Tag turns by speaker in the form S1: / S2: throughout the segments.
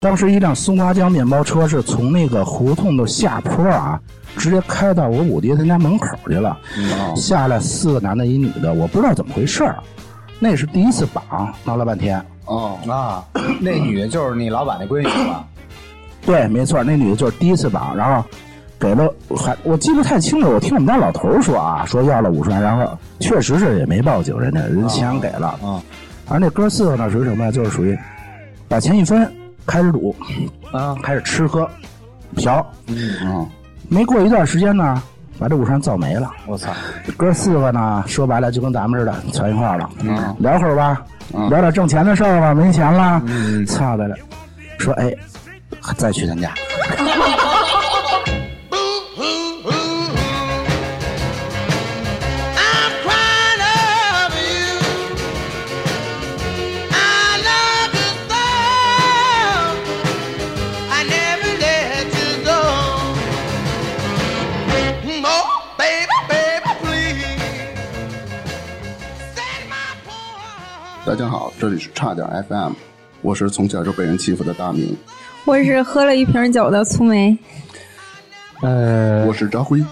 S1: 当时一辆松花江面包车是从那个胡同的下坡啊，直接开到我五爹他家门口去了。
S2: 哦
S1: 下来四个男的，一女的，我不知道怎么回事儿。那是第一次绑，闹了半天。
S2: 哦，
S3: 啊，那女的就是你老板那闺女吧？
S1: 对，没错，那女的就是第一次绑，然后给了还我记不太清楚，我听我们家老头说啊，说要了五十万，然后确实是也没报警，人家人钱给了。
S3: 啊
S1: 而那哥四个呢，属于什么呀？就是属于把钱一分，开始赌，
S3: 啊，
S1: 开始吃喝嫖，
S2: 嗯，
S1: 没过一段时间呢，把这五山造没了。
S3: 我操！
S1: 哥四个呢，说白了就跟咱们似的，全一块儿了，
S2: 嗯。
S1: 聊会儿吧，
S2: 嗯。
S1: 聊点挣钱的事儿吧，没钱了，
S3: 嗯。
S1: 操的了，说哎，再去他家，
S2: 大家好，这里是差点 FM，我是从小就被人欺负的大明，
S4: 我是喝了一瓶酒的粗梅，
S3: 呃
S2: 我是扎辉。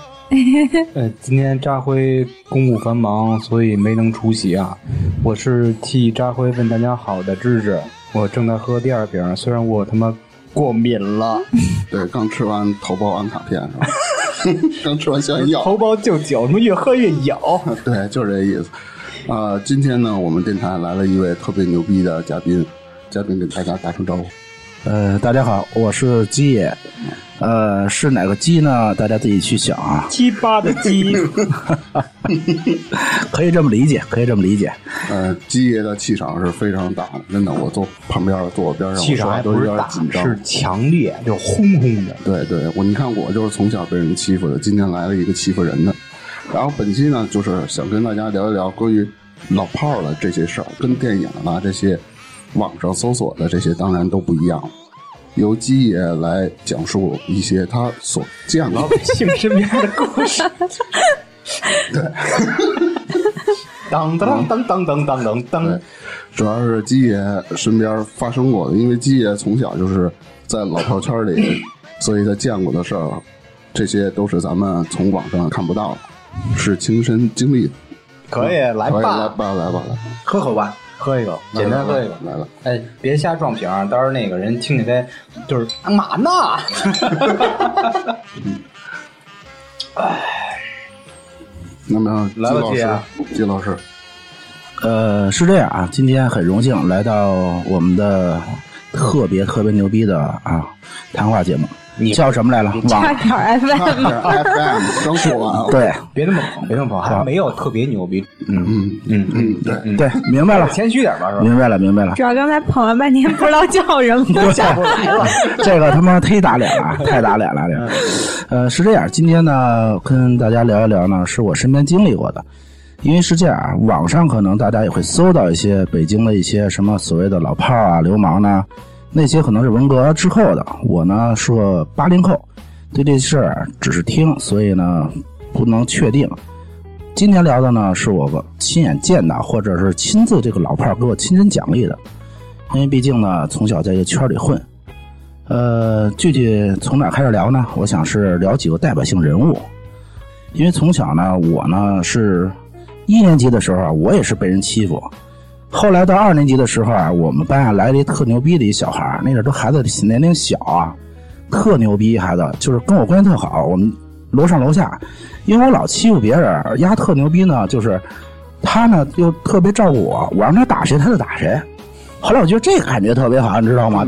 S3: 呃，今天扎辉公务繁忙，所以没能出席啊。我是替扎辉问大家好的芝芝，我正在喝第二瓶，虽然我他妈过敏了，
S2: 对，刚吃完头孢安卡片是吧？刚吃完消炎药，
S3: 头孢就酒，什么越喝越咬。
S2: 对，就是这意思。啊、今天呢，我们电台来了一位特别牛逼的嘉宾，嘉宾给大家打声招呼。
S1: 呃，大家好，我是鸡爷，呃，是哪个鸡呢？大家自己去想啊，
S3: 鸡巴的鸡，
S1: 可以这么理解，可以这么理解。
S2: 呃，鸡爷的气场是非常大的，真的，我坐旁边坐我边上，
S3: 气场
S2: 我都有
S3: 还不是大，
S2: 点紧张。
S3: 是强烈，就轰轰的。
S2: 对对，我你看我就是从小被人欺负的，今天来了一个欺负人的。然后本期呢，就是想跟大家聊一聊关于老炮儿的这些事儿，跟电影啊这些网上搜索的这些当然都不一样。由鸡爷来讲述一些他所见过
S3: 老百姓身边的故事。对。当当当当当当当。
S2: 当，主要是鸡爷身边发生过的，因为鸡爷从小就是在老炮圈里，所以他见过的事儿，这些都是咱们从网上看不到的，是亲身经历的。
S3: 可以来
S2: 吧。来
S3: 吧，
S2: 吧，来吧，来吧，
S3: 喝口吧，喝一个，简单喝一个。
S2: 来了。
S3: 哎，别瞎撞瓶儿，到时候那个人听起来就是干嘛呢？
S2: 那么，季老师
S3: 来吧季啊，
S2: 季老师，
S1: 呃，是这样啊，今天很荣幸来到我们的特别特别牛逼的啊谈话节目，
S3: 你
S1: 叫什么来了？
S4: 差
S1: 网
S4: 点儿 FM，
S2: 这 FM 刚说完啊，
S1: 对
S3: 别那么捧，别那么捧，还没有特别牛逼。嗯
S2: 嗯
S3: 嗯
S2: 嗯，对，
S3: 嗯，
S1: 对，明白了，
S3: 谦虚点吧，是吧？
S1: 明白了，明白了。
S4: 主要刚才捧了半天，不知道叫什么，想不来了。
S1: 这个他妈忒打脸了，太打脸了！这，呃，是这样，今天呢，跟大家聊一聊呢，是我身边经历过的。因为是这样啊，网上可能大家也会搜到一些北京的一些什么所谓的老炮啊、流氓呢，那些可能是文革之后的。我呢是个八零后，对这事儿只是听，所以呢不能确定。今天聊的呢是我亲眼见到，或者是亲自这个老炮儿给我亲身奖励的，因为毕竟呢从小在这个圈里混，呃，具体从哪开始聊呢？我想是聊几个代表性人物，因为从小呢，我呢是一年级的时候啊，我也是被人欺负。后来到二年级的时候啊，我们班啊来了一特牛逼的一小孩儿，那阵儿都孩子年龄小啊，特牛逼孩子，就是跟我关系特好。我们楼上楼下，因为我老欺负别人，丫特牛逼呢，就是他呢又特别照顾我，我让他打谁他就打谁。后来我觉得这个感觉特别好，你知道吗？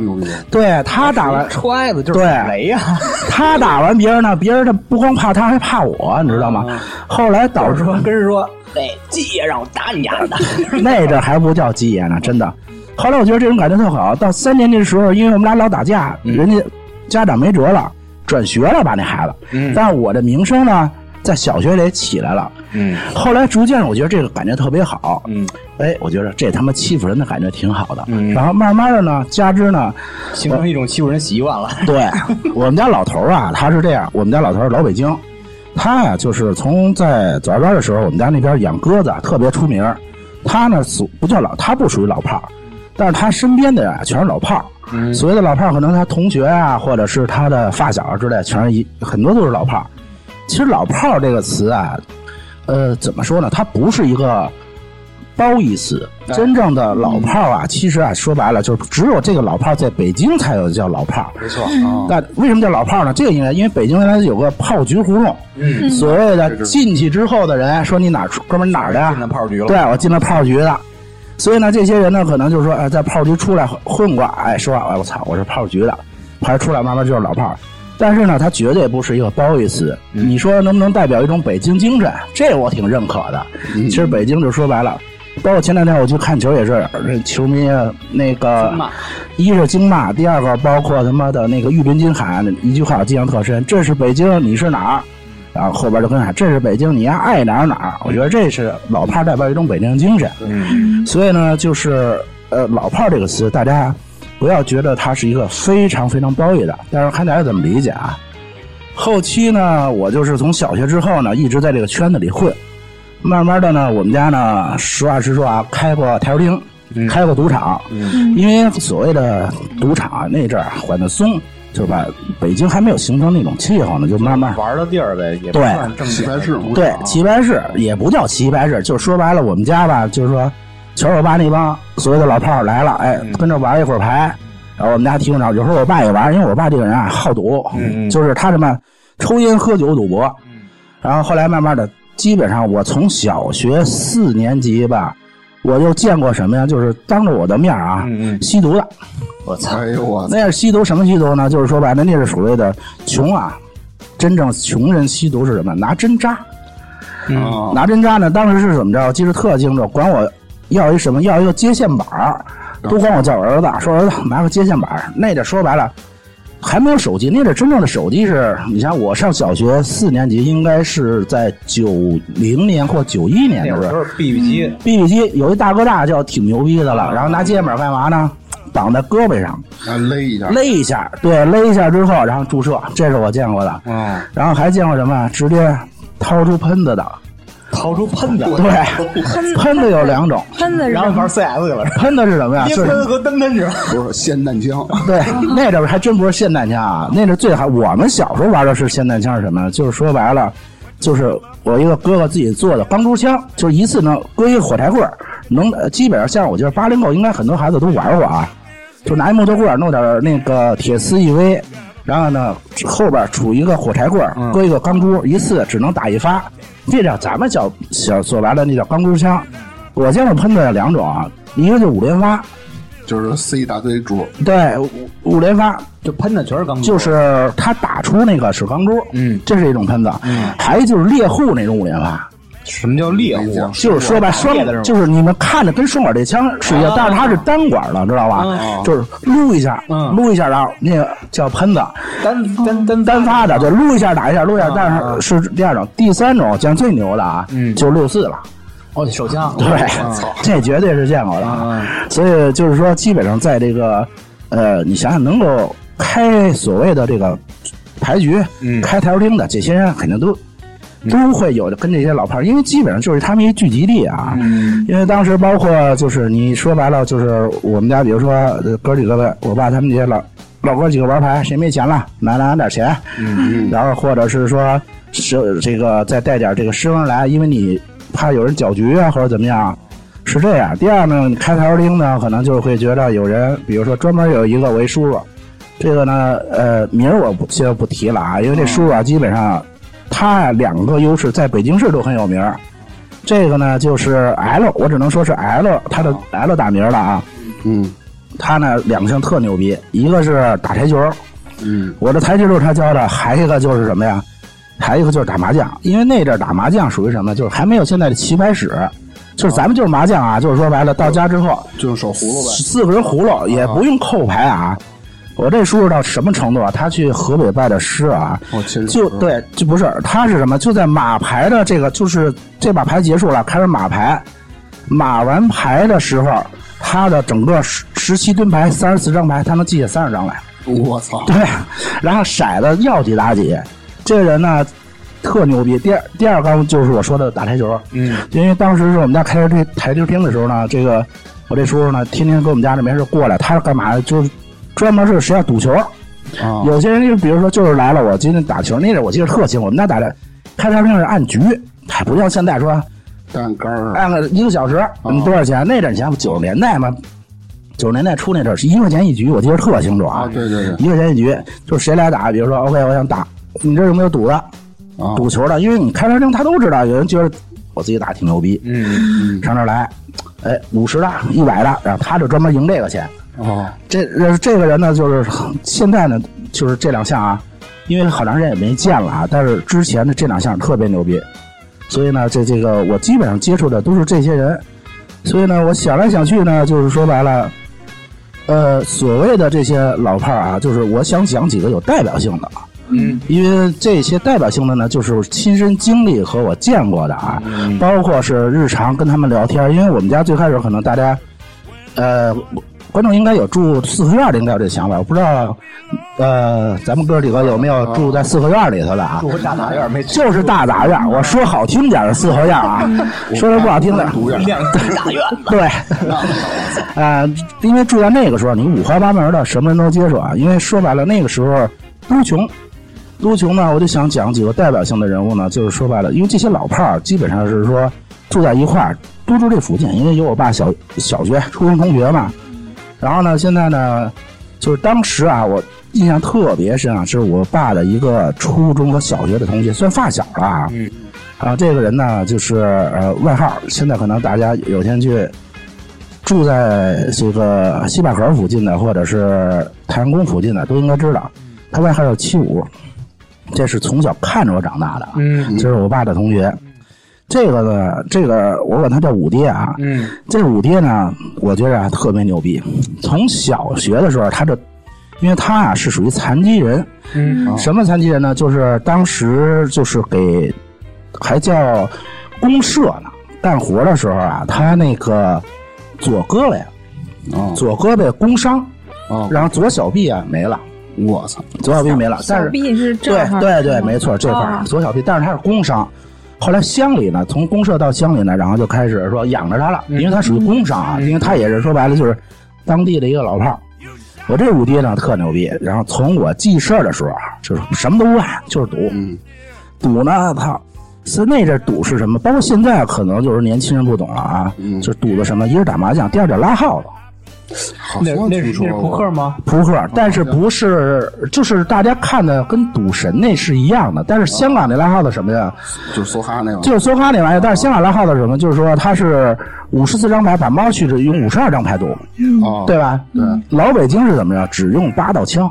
S1: 对他打完
S3: 揣子就是
S1: 对
S3: 雷呀，
S1: 他打完别人呢，别人他不光怕他，还怕我，你知道吗？后来导致
S3: 说跟人说，哎，鸡爷让我打你丫的。
S1: 那阵儿还不叫鸡爷呢，真的。后来我觉得这种感觉特好。到三年级的时候，因为我们俩老打架，人家家长没辙了，转学了吧那孩子。
S3: 嗯
S1: 但是我的名声呢，在小学里起来了。
S3: 嗯
S1: 后来逐渐，我觉得这个感觉特别好。
S3: 嗯，
S1: 哎，我觉得这他妈欺负人的感觉挺好的。
S3: 嗯
S1: 然后慢慢的呢，加之呢，
S3: 形成一种欺负人习惯了。
S1: 对我们家老头儿啊，他是这样，我们家老头儿老北京，他呀就是从在早上班的时候，我们家那边养鸽子啊特别出名儿。他呢属不叫老，他不属于老炮儿，但是他身边的呀啊全是老炮儿。
S3: 嗯
S1: 所谓的老炮儿，可能他同学啊，或者是他的发小之类，全是一很多都是老炮儿。其实“老炮儿”这个词啊，呃，怎么说呢？它不是一个褒义词。真正的老炮儿啊，其实啊，说白了就是只有这个老炮儿在北京才有叫老炮儿。
S3: 没错啊，
S1: 那为什么叫老炮儿呢？这个因为因为北京原来有个炮局胡同，
S3: 嗯，
S1: 所谓的进去之后的人说你哪儿出哥们儿哪儿的呀？
S3: 进了炮局了，
S1: 对，我进了炮局的。所以呢，这些人呢，可能就是说，哎，在炮局出来混过，哎，说，哎，我操，我是炮局的，牌出来慢慢就是老炮儿。但是呢，它绝对不是一个褒义词。你说能不能代表一种北京精神？这我挺认可的。其实北京就说白了，包括前两天我去看球也是，这球迷啊那个一是惊骂，第二个包括他妈的那个玉林金喊一句话，我印象特深：这是北京，你是哪儿？然后后边就跟喊：这是北京，你爱爱哪儿哪儿。我觉得这是老炮儿代表一种北京精神。
S3: 嗯，
S1: 所以呢，就是呃，老炮儿这个词，大家不要觉得它是一个非常非常褒义的，但是看大家怎么理解啊。后期呢，我就是从小学之后呢，一直在这个圈子里混，慢慢的呢，我们家呢，实话实说啊，开过台球厅，开过赌场，因为所谓的赌场啊那阵儿管得松，就是吧，北京还没有形成那种气候呢，就慢慢
S3: 玩的地儿呗，也不
S1: 对。
S3: 算正
S2: 棋牌室
S1: 对，棋牌室也不叫棋牌室，就是说白了，我们家吧，就是说，球我爸那帮所谓的老炮儿来了，哎，跟着玩一会儿牌，然后我们家提供场，有时候我爸也玩，因为我爸这个人啊好赌，就是他什么抽烟喝酒赌博，然后后来慢慢的，基本上我从小学四年级吧，我就见过什么呀，就是当着我的面啊，
S3: 嗯嗯
S1: 吸毒的，我操！
S2: 哎呦我！
S1: 那是吸毒什么吸毒呢？就是说白了，那是所谓的穷啊，真正穷人吸毒是什么？拿针扎。
S2: 嗯，
S1: 拿针扎呢，当时是怎么着？记得特清楚，管我要一什么？要一个接线板儿，都管我叫儿子，说儿子拿个接线板儿。那阵说白了，还没有手机，那阵真正的手机是，你像我上小学四年级，应该是在九零年或九一年的时候
S3: BB 机
S1: ，，BB 机有一大哥大叫挺牛逼的了，然后拿接线板干嘛呢？绑在胳膊上，
S2: 啊勒一下，
S1: 勒一下，对，勒一下之后，然后注射，这是我见过的。
S3: 嗯，
S1: 然后还见过什么？直接掏出喷子的，
S3: 掏出喷子，
S1: 对，喷子有两种，
S4: 喷子是什么
S3: 然后玩 CS 去了，
S1: 喷的是什么呀？
S3: 喷和单喷是吧？
S2: 不是霰弹枪，
S1: 对，那阵儿还真不是霰弹枪啊，那阵儿最好。我们小时候玩的是霰弹枪是什么？就是说白了，就是我一个哥哥自己做的钢珠枪，就是一次能搁一个火柴棍儿，能呃基本上像我觉得八零后应该很多孩子都玩过啊，就拿一木头棍儿弄点那个铁丝一围，然后呢后边杵一个火柴棍儿，搁一个钢珠，一次只能打一发。这叫咱们叫小说白了那叫钢珠枪。我见过喷的两种啊，一个就五连发，
S2: 就是塞一大堆珠，
S1: 对，五五连发，
S3: 就喷的全是钢珠，
S1: 就是它打出那个是钢珠，
S3: 嗯。
S1: 这是一种喷子，
S3: 嗯。
S1: 还有就是猎户那种五连发，
S3: 什么叫猎户？
S1: 就是说白双就是你们看着跟双管这枪是一样，
S3: 啊。
S1: 但是它是单管的，知道吧？
S3: 嗯
S1: 就是撸一下，
S3: 嗯
S1: 撸一下，然后那个叫喷子，
S3: 单单单
S1: 单发的，就撸一下打一下，撸一下，
S3: 啊。
S1: 但是是第二种，第三种讲最牛的啊，
S3: 嗯。
S1: 就是六四了，
S3: 哦，手枪，
S1: 对，这绝对是见过的。所以就是说，基本上在这个呃，你想想能够开所谓的这个牌局、
S3: 嗯。
S1: 开台球厅的这些人，肯定都。都会有的跟这些老炮儿，因为基本上就是他们一聚集地啊。
S3: 嗯
S1: 因为当时包括就是你说白了，就是我们家，比如说呃哥几个呗，我爸他们这些老老哥几个玩牌，谁没钱了，拿拿点钱，
S3: 嗯
S1: 然后或者是说是这个再带点这个师傅来，因为你怕有人搅局啊或者怎么样，是这样。第二呢，你开台球厅呢，可能就会觉得有人，比如说专门有一个为叔叔，这个呢，呃，名儿我不先不提了啊，因为这叔叔啊，基本上他啊两个优势，在北京市都很有名儿。这个呢就是 L，我只能说是 L，他的 L 打名儿了啊。
S2: 嗯
S1: 他呢两项特牛逼，一个是打台球，
S2: 嗯
S1: 我的台球就是他教的，还一个就是什么呀？还一个就是打麻将，因为那阵儿打麻将属于什么？就是还没有现在的棋牌室，就是咱们就是麻将啊，就是说白了，到家之后
S2: 就是手葫芦呗，
S1: 四个人葫芦也不用扣牌啊。我这叔叔到什么程度啊？他去河北拜的师啊，就对，就不是他是什么？就在马牌的这个，就是这把牌结束了，开始马牌，马完牌的时候，他的整个十十七吨牌三十四张牌，他能记下三十张来。
S2: 我操，
S1: 对，然后骰子要几打几，这个人呢特牛逼。第二第二刚就是我说的打台球，
S3: 嗯
S1: 因为当时是我们家开这台球厅的时候呢，这个我这叔叔呢，天天跟我们家这没事过来，他是干嘛的？就是专门是谁要赌球。
S2: 啊，
S1: 有些人就比如说就是来了，我今天打球，那阵我记得特清，我们那打的开茶厅是按局，还不像现在说
S2: 按杆儿
S1: 按个一个小时，嗯，多少钱？那阵钱不九十年代嘛，九十年代初那阵儿是一块钱一局，我记得特清楚啊。
S2: 啊，对对对，
S1: 一块钱一局，就是谁来打，比如说 OK，我想打，你这有没有赌的？
S2: 啊，
S1: 赌球的，因为你开茶厅他都知道，有人觉得我自己打挺牛逼，
S3: 嗯，
S1: 上这来，哎，五十的、一百的，然后他就专门赢这个钱。
S2: 哦，
S1: 这呃这个人呢，就是现在呢，就是这两项啊，因为好长时间也没见了啊，但是之前的这两项特别牛逼，所以呢，这这个我基本上接触的都是这些人，所以呢，我想来想去呢，就是说白了，呃，所谓的这些老炮儿啊，就是我想讲几个有代表性的啊。
S3: 嗯，
S1: 因为这些代表性的呢，就是亲身经历和我见过的啊，包括是日常跟他们聊天。因为我们家最开始可能大家，呃，观众应该有住四合院的，应该有这想法。我不知道，呃，咱们哥几个有没有住在四合院里头的啊？
S3: 住大杂院没
S1: 就是大杂院，我说好听点儿是四合院啊，说的不好听的，
S3: 大院，
S1: 对，啊、因为住在那个时候，你五花八门的，什么人都接触啊。因为说白了，那个时候都穷，都穷呢，我就想讲几个代表性的人物呢，就是说白了，因为这些老炮儿基本上是说住在一块儿，都住这附近，因为有我爸小小学、初中同学嘛。然后呢，现在呢，就是当时啊，我印象特别深啊，是我爸的一个初中和小学的同学，算发小了啊。
S3: 嗯。
S1: 啊，这个人呢，就是呃外号，现在可能大家有天去住在这个西坝河附近的，或者是太阳宫附近的，都应该知道，他外号叫七五，这是从小看着我长大的，啊
S3: 嗯
S1: 这是我爸的同学。这个呢，这个我管他叫五爹啊，
S3: 嗯。
S1: 这五爹呢，我觉着啊特别牛逼。从小学的时候，他这，因为他啊是属于残疾人，
S3: 嗯。
S1: 什么残疾人呢？就是当时就是给还叫公社呢，干活的时候啊，他那个左胳膊呀，
S2: 哦。
S1: 左胳膊工伤，
S2: 哦，
S1: 然后左小臂啊没了，
S2: 我操，
S1: 左小臂没了，但是
S4: 小臂是这
S1: 对
S4: 块儿
S1: 对对，没错，这块左小臂，但是他是工伤。后来乡里呢，从公社到乡里呢，然后就开始说养着他了，因为他属于工伤啊，因为他也是说白了就是当地的一个老炮儿。我这五爹呢特牛逼，然后从我记事儿的时候啊，就是什么都不干，就是赌，
S2: 嗯，
S1: 赌呢，他！是那阵儿赌是什么？包括现在可能就是年轻人不懂了啊，
S2: 嗯
S1: 就是赌的什么？一是打麻将，第二点拉耗子。
S2: 好
S3: 那那是扑克，吗？
S1: 扑克，但是不是就是大家看的跟赌神那是一样的，但是香港那拉号的什么呀？
S2: 就是梭哈那个，
S1: 就是梭哈那玩意儿，但是香港拉号的什么？就是说它是五十四张牌，把猫去是用五十二张牌赌，
S2: 哦，
S1: 对吧？
S2: 对，
S1: 老北京是怎么着？只用八道枪，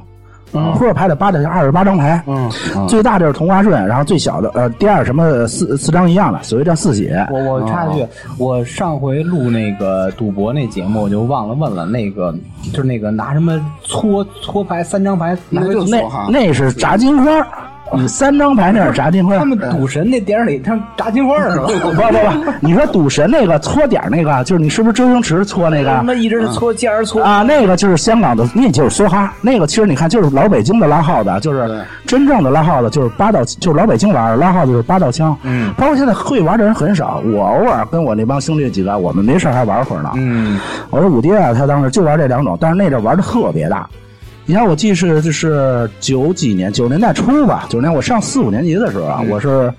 S1: 扑克牌的八道枪，二十八张牌，
S3: 嗯，
S1: 最大就是同花顺，然后最小的呃第二什么四四张一样的，所谓叫四喜。
S3: 我我插一句，我上回录那个赌博那节目，我就忘了问了，那个就是那个拿什么搓搓牌三张牌，拿
S2: 那就是
S1: 那那是炸金花，你三张牌那是炸金花。
S3: 他们赌神那电影里，他们炸金花是吧？
S1: 不不不，你说赌神那个搓点儿那个，就是你是不是周星驰搓那个？
S3: 他们一直是搓尖儿搓，
S1: 啊，那个就是香港的，那就是梭哈。那个其实你看，就是老北京的拉耗子，就是真正的拉耗子，就是八道，就是老北京玩儿拉耗子就是八道枪。
S3: 嗯，
S1: 包括现在会玩的人很少，我偶尔跟我那帮兄弟几个，我们没事还玩会儿呢。
S3: 嗯
S1: 我说五爹啊，他当时就玩这两种，但是那阵儿玩的特别大。你看，我记是就是九几年，九十年代初吧，九十年我上四五年级的时候啊，我是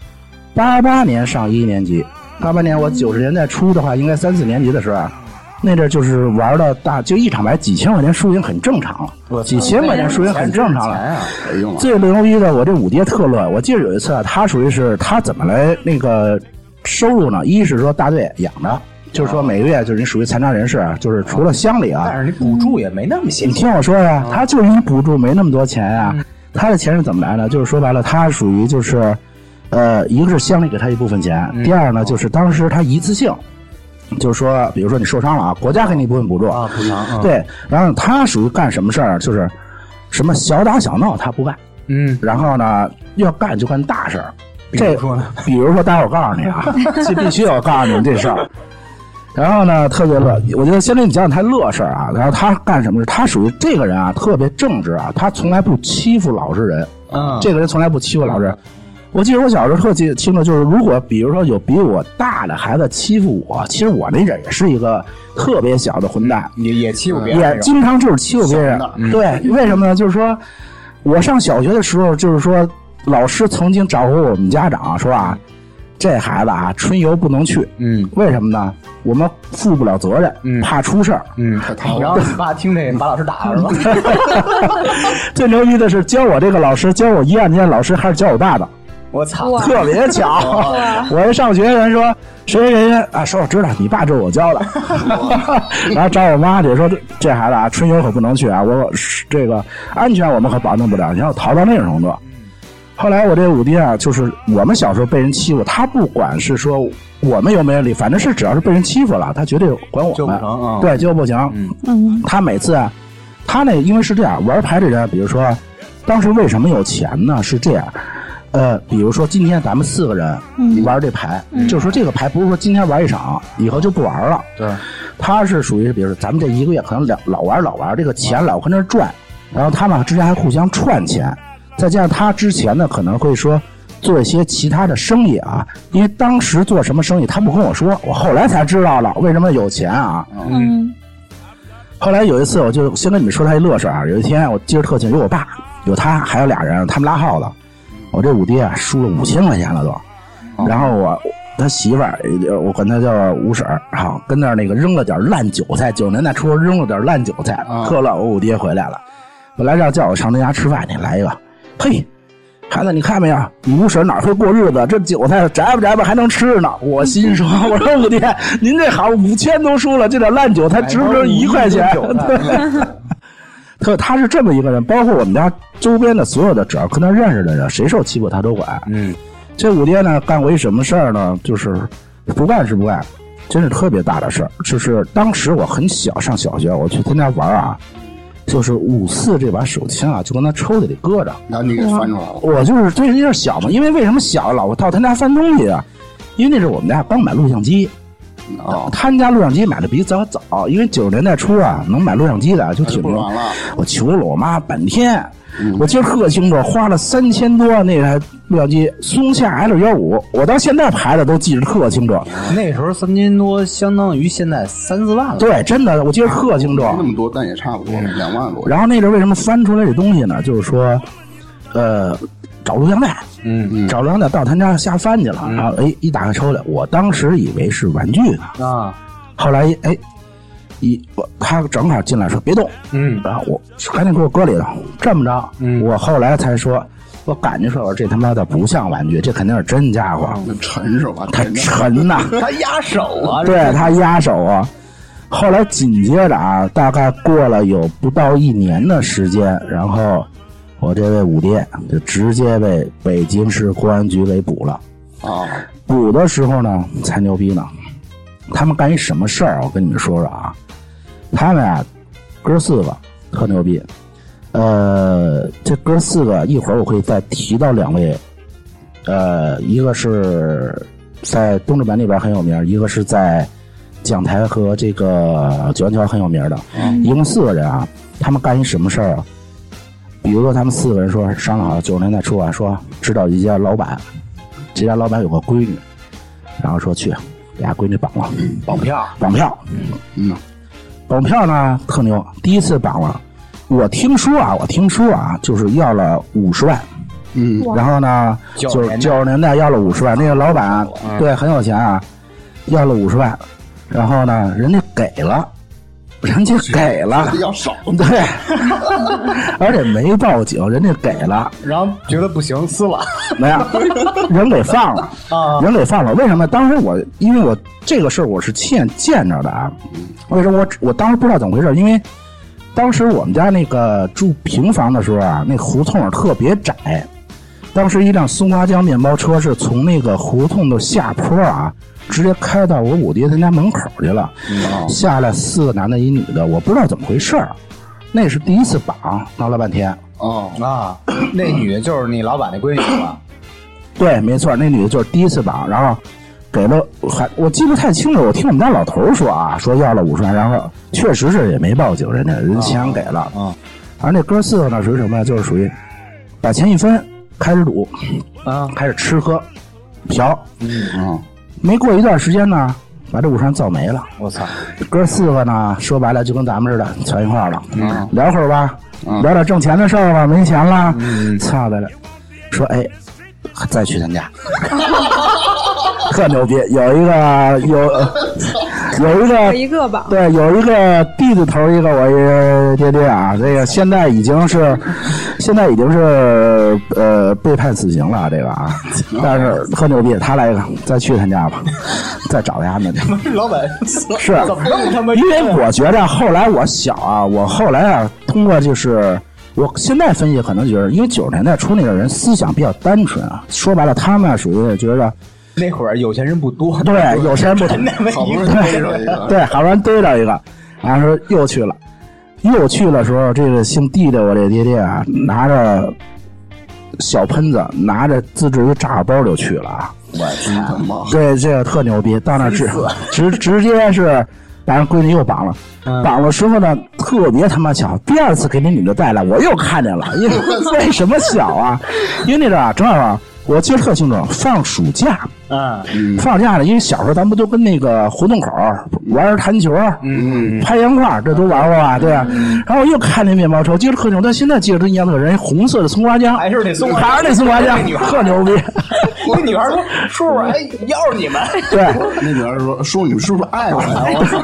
S1: 八八年上一年级，八八年我九十年代初的话，应该三四年级的时候啊，那阵儿就是玩的大，就一场牌几千块钱输赢很正常了，几千块钱输赢很正常了。最牛逼的，我这五爹特乐。我记得有一次啊，他属于是他怎么来那个收入呢？一是说大队养的，就是说每个月就是你属于残障人士啊，就是除了乡里啊，
S3: 但是你补助也没那么些
S1: 你。听我说呀，他就是因为补助没那么多钱呀、他的钱是怎么来的？就是说白了，他属于就是，呃，一个是乡里给他一部分钱，第二呢就是当时他一次性，就是说，比如说你受伤了啊，国家给你一部分补助，
S3: 啊，补偿啊，
S1: 对，然后他属于干什么事儿？就是什么小打小闹他不干，
S3: 嗯，
S1: 然后呢要干就干大事儿。这
S3: 比如说呢，
S1: 比如说，待会儿我告诉你啊，这必须要告诉你这事儿。然后呢，特别乐，我觉得先给你讲讲他乐事儿啊。然后他干什么事？他属于这个人啊，特别正直啊，他从来不欺负老实人。
S3: 嗯，
S1: 这个人从来不欺负老实人。我记得我小时候特记清楚，就是如果比如说有比我大的孩子欺负我，其实我那阵儿也是一个特别小的混蛋，
S3: 也也欺负别人
S1: 也，经常就是欺负别人
S2: 小。
S1: 对，为什么呢？就是说我上小学的时候，就是说老师曾经找过我们家长说啊，这孩子啊春游不能去，
S3: 嗯
S1: 为什么呢？我们负不了责任，
S3: 嗯
S1: 怕出事儿。
S3: 嗯然后你爸听这把老师打了是吧？
S1: 最牛逼的是教我这个老师，教我一二年的老师还是教我爸的。
S3: 我操！
S1: 特别巧。我一上学，人说谁谁谁啊，说我知道你爸就是我教的，然后找我妈去说这这孩子啊，春游可不能去啊，我是这个安全我们可保证不了，你要逃到那种程度。后来我这五弟啊，就是我们小时候被人欺负，他不管是说我们有没有理，反正是只要是被人欺负了，他绝对管我们。
S3: 啊！
S1: 对，就不行。
S3: 嗯
S4: 嗯
S1: 他每次啊，他那因为是这样玩牌的人，比如说当时为什么有钱呢？是这样，呃，比如说今天咱们四个人
S4: 嗯
S1: 玩这牌，就是说这个牌不是说今天玩一场，以后就不玩了。
S3: 对，
S1: 他是属于比如说咱们这一个月可能老老玩老玩，这个钱老跟那儿转，然后他们之间还互相串钱，再加上他之前呢可能会说。做一些其他的生意啊，因为当时做什么生意他不跟我说，我后来才知道了为什么有钱啊。
S4: 嗯
S1: 后来有一次，我就先跟你们说他一乐事儿啊。有一天我记得特清，有我爸，有他，还有俩人，他们拉耗子。我这五爹啊，输了五千块钱了都。然后我他媳妇儿，呃我管他叫五婶儿，啊，跟那儿那个扔了点烂韭菜，九十年代初扔了点烂韭菜，
S2: 啊
S1: 喝了。我五爹回来了，本来要叫我上他家吃饭去，来一个，嘿。孩子，你看没有？你吴婶哪会过日子？这韭菜摘吧摘吧还能吃呢。我心说，我说五爹，您这好五千都输了，这点烂韭菜值不值一块钱？对。特他是这么一个人，包括我们家周边的所有的，只要跟他认识的人，谁受欺负他都管。
S3: 嗯
S1: 这五爹呢，干过一什么事儿呢？就是不干是不干，真是特别大的事儿。就是当时我很小，上小学，我去他家玩啊，就是五四这把手枪啊，就跟他抽屉里搁着。
S2: 然后你给翻出来了，
S1: 我就是对那阵儿小嘛，因为为什么小老到他家翻东西啊？因为那是我们家刚买录像机，
S2: 哦，
S1: 他们家录像机买的比咱早，因为九十年代初啊，能买录像机的就挺多。
S2: 不了，
S1: 我求了我妈半天，我记得特清楚，花了三千多那台录像机，松下 L 幺五，我到现在牌子都记得特清楚。
S3: 那时候三千多，相当于现在三四万了。
S1: 对，真的，我记得特清楚。
S2: 没那么多，但也差不多两万多。
S1: 然后那阵儿为什么翻出来这东西呢？就是说，呃，找录像带，
S3: 嗯
S2: 嗯
S1: 找录像带到他家瞎翻去了，然后哎一打开抽屉，我当时以为是玩具呢，
S3: 啊，
S1: 后来哎一我他正好进来说别动，
S3: 嗯
S1: 然后我赶紧给我搁里头。这么着，
S3: 嗯
S1: 我后来才说，我感觉说，我说这他妈的不像玩具，这肯定是真家伙，
S2: 那沉是吧？
S1: 它
S2: 沉
S1: 呐、
S3: 他压手啊，
S1: 对他压手啊。后来紧接着啊，大概过了有不到一年的时间，然后我这位五爹就直接被北京市公安局给捕了。
S2: 啊，
S1: 捕的时候呢，才牛逼呢。他们干一什么事儿啊？我跟你们说说啊。他们啊，哥四个特牛逼。呃，这哥四个一会儿我会再提到两位。呃，一个是在东直门那边很有名，一个是在讲台和这个九元桥很有名的。一共四个人啊，他们干一什么事儿啊？比如说，他们四个人说商量好，九十年代初啊，说知道一家老板，这家老板有个闺女，然后说去俩闺女绑了，
S3: 绑票，
S1: 绑票，
S2: 嗯，
S1: 绑票呢特牛，第一次绑了，我听说啊，我听说啊，就是要了五十万，
S2: 嗯，
S1: 然后呢
S3: ，90
S1: 就是
S3: 年代
S1: 九十年代要了五十万，那个老板对很有钱啊，要了五十万，然后呢，人家给了，人家给了，
S2: 要少，
S1: 对，而且没报警，人家给了，
S3: 然后觉得不行，撕了
S1: 没有，人给放了。
S3: 啊，
S1: 人给放了，为什么？当时我因为我这个事儿我是亲眼见着的啊。为什么我我当时不知道怎么回事？因为当时我们家那个住平房的时候啊，那胡同特别窄。当时一辆松花江面包车是从那个胡同的下坡啊，直接开到我五爹他家门口去了。下来四个男的，一女的，我不知道怎么回事儿。那是第一次绑，闹了半天。
S2: 哦，
S3: 啊，那女的就是你老板那闺女是吧？
S1: 对，没错，那女的就是第一次绑，然后给了还我记不太清楚，我听我们家老头说啊，说要了五十万，然后确实是也没报警，人家人钱给了。
S3: 啊，
S1: 而那哥四个呢属于什么呀？就是属于把钱一分，开始赌，
S3: 啊，
S1: 开始吃喝嫖。
S2: 啊，
S1: 没过一段时间呢，把这五山造没了。
S3: 我操，
S1: 哥四个呢，说白了就跟咱们似的，全一块儿了。
S2: 嗯
S1: 聊会儿吧，
S2: 嗯
S1: 聊点挣钱的事儿吧。没钱了，操的了，说哎，再去他家，特牛逼。有一个有有一个
S4: 一个吧，
S1: 对，有一个 D 字头一个我一爹爹啊，这个现在已经是现在已经是呃被判死刑了，这个啊，但是特牛逼，他来一个，再去他家吧，再找他们去。
S3: 老板
S1: 是，
S3: 怎么那么他妈
S1: 因为我觉着后来我小啊，我后来啊，通过就是我现在分析，可能觉得，因为九十年代初那个人思想比较单纯啊，说白了，他们属于觉着
S3: 那会儿有钱人不多，
S1: 对 有钱人不多，
S2: 好不容易逮着一个，
S1: 对，好不容易逮着一个，然后说又去了，又去的时候，这个姓弟的我这爹爹啊，拿着小喷子，拿着自制一炸药包就去了啊。
S2: 我真他妈，
S1: 对，这个特牛逼，到那儿直直直接是把人闺女又绑了。绑了时候呢，特别他妈巧，第二次给那女的带来，我又看见了。因为 为什么巧啊？因为那阵儿啊，正好啊，我记得特清楚，放暑假，
S3: 啊，
S1: 放假了，因为小时候咱不都跟那个胡同口儿玩弹球，
S2: 嗯，
S1: 拍洋画，这都玩过吧？对吧？然后我又看那面包车，记得特清楚，但现在记得真一样的人，红色的松花江，
S3: 还是那松花
S1: 还是那松花江
S3: 那女，孩
S1: 特牛逼。
S3: 那女孩说：“叔叔，哎，要是你们，
S1: 对，
S2: 那女孩说叔你们是不是爱我呀？我操，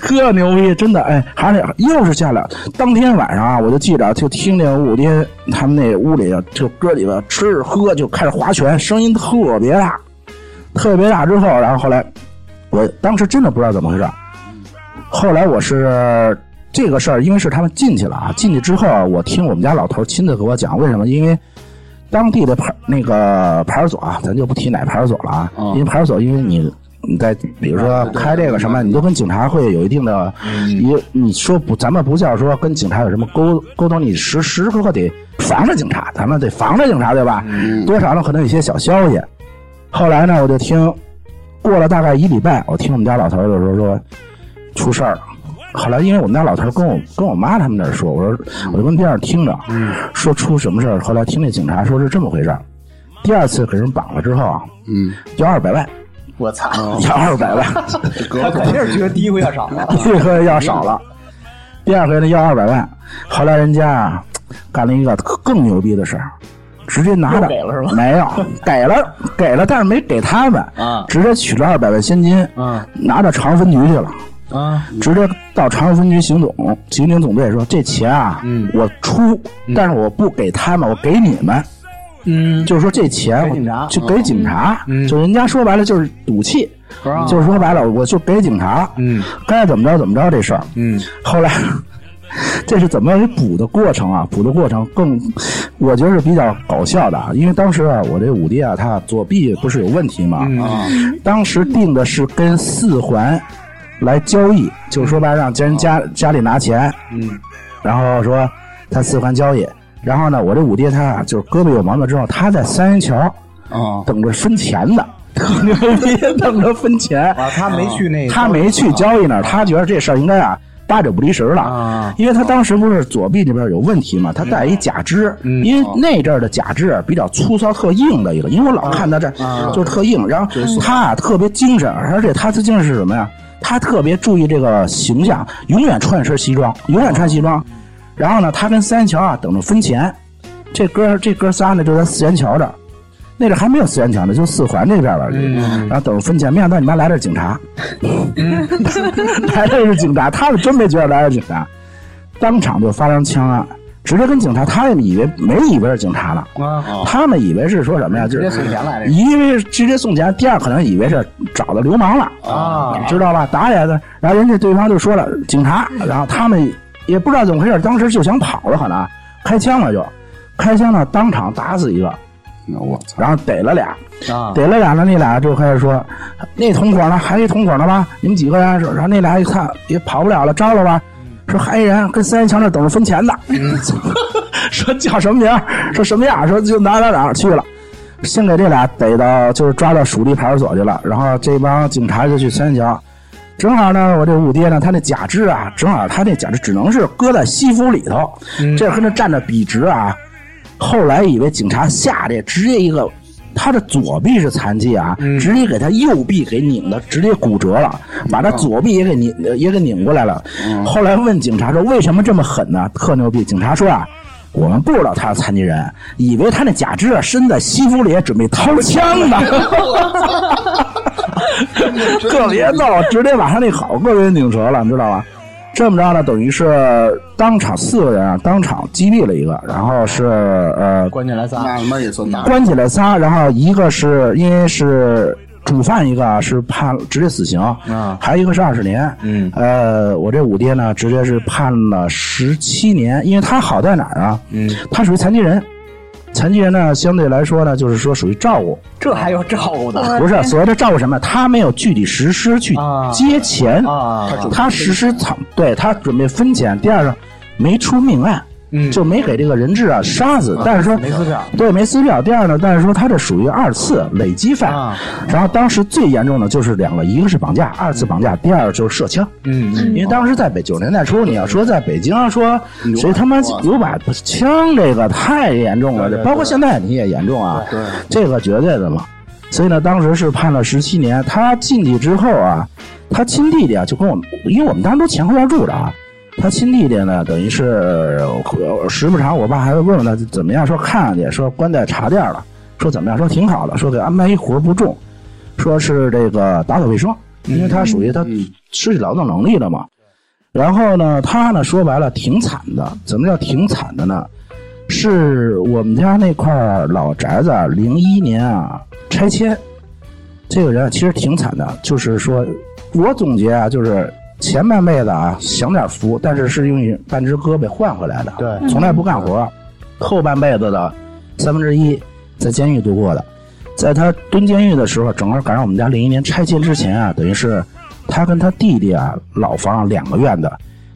S1: 特牛逼，真的，哎，还是又是下来。当天晚上啊，我就记着，就听见五爹他们那屋里啊，就哥几个吃喝就开始划拳，声音特别大，特别大。之后，然后后来，我当时真的不知道怎么回事。后来我是这个事儿，因为是他们进去了啊，进去之后啊，我听我们家老头亲自给我讲为什么，因为。当地的派那个派出所啊，咱就不提哪派出所了啊，
S2: 嗯
S1: 因为派出所，因为你你在比如说开这个什么，你都跟警察会有一定的，你你说不，咱们不叫说跟警察有什么沟沟通，你时时刻刻得防着警察，咱们得防着警察，对吧？多少呢，可能有一些小消息。后来呢，我就听过了大概一礼拜，我听我们家老头儿就说说出事儿了。后来因为我们家老头儿跟我跟我妈他们那儿说，我说我就跟边上听着，说出什么事儿。后来听那警察说是这么回事儿，第二次给人绑了之后啊，
S2: 嗯，
S1: 要二百万，
S3: 我操！
S1: 要二百万，
S3: 他肯定是觉得第一回要少了。
S1: 第一回要少了，第二回呢要二百万。后来人家啊干了一个更牛逼的事儿，直接拿着
S3: 给了是吧
S1: 没有，给了给了，但是没给他们
S3: 啊
S1: 直接取了二百万现金，
S3: 啊
S1: 拿到长分局去了。
S3: 啊，
S1: 直接到长安分局刑总刑警总队说：“这钱啊，
S3: 嗯
S1: 我出，但是我不给他们，我给你们。
S3: 嗯，
S1: 就是说这钱我就给警察，
S3: 嗯
S1: 就人家说白了就是赌气，
S3: 啊
S1: 就是说白了我就给警察，
S3: 嗯
S1: 该怎么着怎么着这事儿。
S3: 嗯
S1: 后来 这是怎么一补的过程啊？补的过程更，我觉得是比较搞笑的啊，因为当时啊，我这五弟啊，他左臂不是有问题吗？当时定的是跟四环来交易，就是说白了让人家家里拿钱，
S3: 嗯
S1: 然后说他四环交易。然后呢，我这五爹他啊，就是胳膊有毛病之后，他在三元桥
S2: 啊，
S1: 等着分钱的，特牛逼，等着分钱。
S3: 啊，他没去那个，
S1: 他没去交易那儿，他觉得这事儿应该啊八九不离十了，
S3: 啊。
S1: 因为他当时不是左臂这边有问题嘛，他戴一假肢，
S3: 嗯。
S1: 因为那阵儿的假肢啊比较粗糙、特硬的一个，因为我老看他这、
S3: 啊。
S1: 就是特硬，然后他啊特别精神，而且他最精神是什么呀？他特别注意这个形象，永远穿一身西装，永远穿西装。然后呢，他跟三元桥啊等着分钱，这哥这哥仨呢就在四元桥这儿。那阵儿还没有四元桥呢，就四环那边儿吧。
S3: 嗯
S1: 然后等着分钱，没想到你妈来的 是警察，来的是警察，他是真没觉得来的是警察，当场就发生枪案，直接跟警察，他们以为没以为是警察呢，
S3: 啊，
S1: 他们以为是说什么呀？就是
S3: 直接送钱来的
S1: 一为是直接送钱，第二可能以为是找到流氓了
S3: 啊
S1: 知道吧？打起来的，然后人家对方就说了警察，然后他们也不知道怎么回事，当时就想跑了，可能开枪了就，开枪了当场打死一个，
S2: 那我操，
S1: 然后逮了俩，
S3: 啊，
S1: 逮了俩呢，那俩就开始说，那同伙呢？还有一同伙呢吧？你们几个人？说然后那俩一看也跑不了了，招了吧？说还一人跟三元桥那等着分钱的，说叫什么名？说什么样？说就哪哪哪去了。先给这俩逮到，就是抓到蜀地派出所去了。然后这帮警察就去三元桥，正好呢，我这五爹呢，他那假肢啊，正好他那假肢只能是搁在西服里头，这跟那站着笔直啊。后来以为警察下来直接一个。他的左臂是残疾啊，
S3: 嗯
S1: 直接给他右臂给拧的，直接骨折了，把他左臂也给拧也给拧过来了。后来问警察说为什么这么狠呢？特牛逼！警察说啊，我们不知道他是残疾人，以为他那假肢啊伸在西服里准备掏枪呢。特别逗，直接把他那好个给拧折了，你知道吧？这么着呢，等于是当场四个人啊，当场击毙了一个，然后是呃
S3: 关起来仨，
S2: 那他妈也算大。
S1: 关起来仨，然后一个是因为是主犯，一个是判直接死刑，
S3: 啊
S1: 还有一个是二十年。
S3: 嗯
S1: 呃，我这五爹呢，直接是判了十七年，因为他好在哪儿啊？
S3: 嗯，
S1: 他属于残疾人，残疾人呢，相对来说呢，就是说属于照顾，
S3: 这还要照顾的
S1: 不是所谓的照顾什么？他没有具体实施去
S3: 啊
S1: 接钱，
S3: 啊，
S1: 他实施藏，对他准备分钱。第二个，没出命案，
S3: 嗯
S1: 就没给这个人质啊杀死，但是说
S3: 没撕票
S1: 对，没撕票。第二呢，但是说他这属于二次累积犯。
S3: 啊
S1: 然后当时最严重的就是两个，一个是绑架，二次绑架，第二就是射枪。
S3: 嗯
S1: 因为当时在北九十年代初，你要说在北京说
S2: 有
S1: 谁他妈有把枪，这个太严重了，包括现在你也严重啊，
S2: 对，
S1: 这个绝对的嘛。所以呢，当时是判了十七年。他进去之后啊，他亲弟弟啊就跟我们，因为我们当时都前后院住着啊。他亲弟弟呢，等于是呃时不常，我爸还会问问他怎么样，说看看去，说关在茶店了，说怎么样，说挺好的，说给安排一活不重，说是这个打扫卫生，因为他属于他
S2: 嗯
S1: 失去劳动能力了嘛。然后呢，他呢说白了挺惨的，怎么叫挺惨的呢？是我们家那块老宅子，啊，零一年啊拆迁，这个人啊其实挺惨的，就是说，我总结啊，就是前半辈子啊享点福，但是是用半只胳膊换回来的，
S3: 对，
S1: 从来不干活，后半辈子的三分之一在监狱度过的，在他蹲监狱的时候，正好赶上我们家零一年拆迁之前啊，等于是他跟他弟弟啊老房两个院子。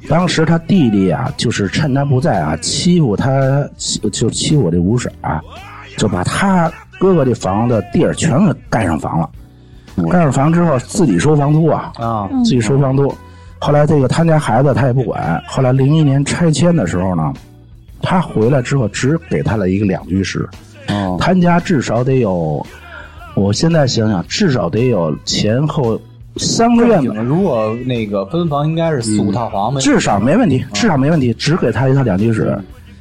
S1: 当时他弟弟啊，就是趁他不在啊，欺负他，欺就欺负我这五婶啊，就把他哥哥这房的地儿全给盖上房了。盖上房之后，自己收房租啊，
S3: 啊
S1: 自己收房租。后来这个他家孩子他也不管。后来零一年拆迁的时候呢，他回来之后只给他了一个两居室，
S2: 哦，
S1: 他家至少得有，我现在想想，至少得有前后三个院子，
S3: 如果那个分房应该是四五套房呗，
S1: 至少没问题，至少没问题，只给他一套两居室。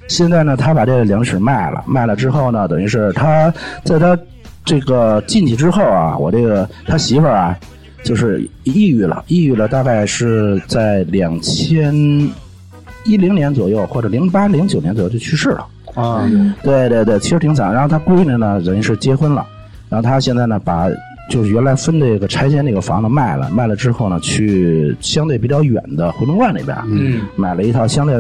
S1: 现在呢，他把这个两室卖了，卖了之后呢，等于是他在他这个进去之后啊，我这个他媳妇儿啊，就是抑郁了，抑郁了，大概是在两千一零年左右，或者零八零九年左右就去世了。
S3: 啊，
S1: 对对对，其实挺惨。然后他闺女呢，等于是结婚了，然后他现在呢，把就是原来分这个拆迁这个房子卖了，卖了之后呢，去相对比较远的回龙观那边，
S3: 嗯，
S1: 买了一套相对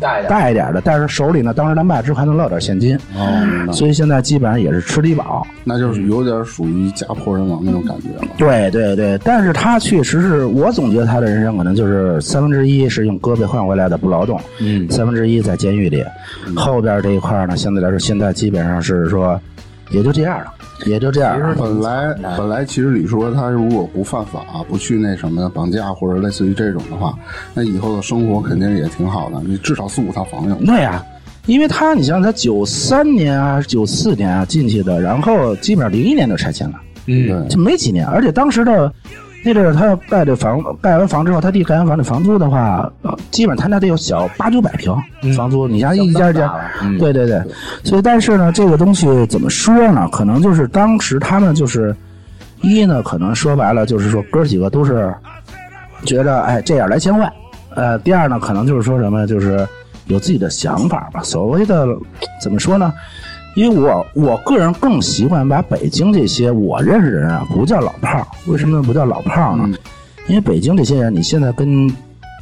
S3: 大一点，
S1: 大一点的，但是手里呢，当时他卖之后还能落点现金，
S2: 哦，
S1: 所以现在基本上也是吃低保。
S2: 那就是有点属于家破人亡那种感觉了。
S1: 对对对，但是他确实是我总结他的人生可能就是三分之一是用胳膊换回来的不劳动，
S3: 嗯。
S1: 三分之一在监狱里，后边这一块呢，相对来说现在基本上是说也就这样了，也就这样了。
S2: 本来本来其实你说他如果不犯法，不去那什么绑架或者类似于这种的话，那以后的生活肯定也挺好的。你至少四五套房有。
S1: 对呀、因为他，你像他九三年啊、九四年啊进去的，然后基本上零一年就拆迁了，
S3: 嗯，
S2: 对，
S1: 就没几年。而且当时的那阵儿，他盖这房，盖完房之后，他弟盖完房，这房租的话，呃基本上他那得有小八九百平房租。你像一家一家，
S3: 嗯
S1: 对对对。所以，但是呢，这个东西怎么说呢？可能就是当时他们就是一呢，可能说白了就是说哥几个都是觉得哎这样来钱快，呃，第二呢，可能就是说什么，就是有自己的想法吧。所谓的怎么说呢？因为我我个人更习惯把北京这些我认识的人啊，不叫老炮儿。为什么不叫老炮儿呢？因为北京这些人，你现在跟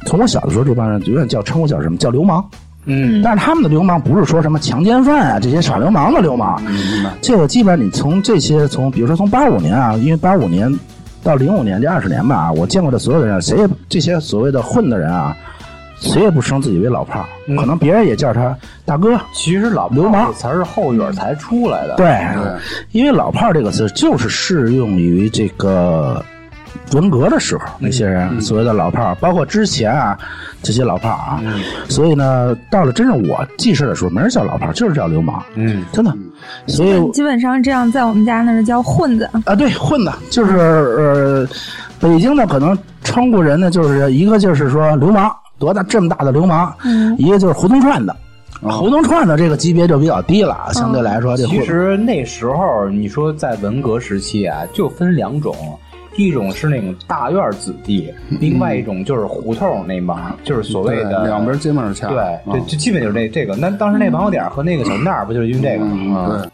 S1: 从我小的时候这帮人永远叫称呼叫什么叫流氓。
S3: 嗯，
S1: 但是他们的流氓不是说什么强奸犯啊这些耍流氓的流氓，
S2: 明白。
S1: 这个基本上你从这些从比如说从八五年啊，因为八五年到零五年这二十年吧，我见过的所有的人，谁也这些所谓的混的人啊，谁也不称自己为老炮儿，
S3: 嗯
S1: 可能别人也叫他大哥。
S3: 其实老
S1: 流氓
S3: 这词儿是后院才出来的，
S1: 对，
S2: 对
S1: 因为老炮儿这个词就是适用于这个文革的时候，那些人所谓的老炮儿，包括之前啊这些老炮儿啊，所以呢，到了真正我记事的时候，没人叫老炮儿，就是叫流氓，
S3: 嗯，
S1: 真的。所以
S4: 基本上这样，在我们家那是叫混子。
S1: 啊，对，混子就是呃，北京呢可能称呼人呢，就是一个就是说流氓，多大这么大的流氓，
S4: 嗯
S1: 一个就是胡同串子。胡同串子这个级别就比较低了，相对来说，这
S3: 其实那时候你说在文革时期啊，就分两种，一种是那种大院子弟，另外一种就是胡同那帮，就是所谓的
S2: 对两边街面掐，
S3: 对，
S2: 啊
S3: 这这基本就是这这个。那当时那王小点儿和那个小那儿不就是因为这个吗？嗯
S2: 对，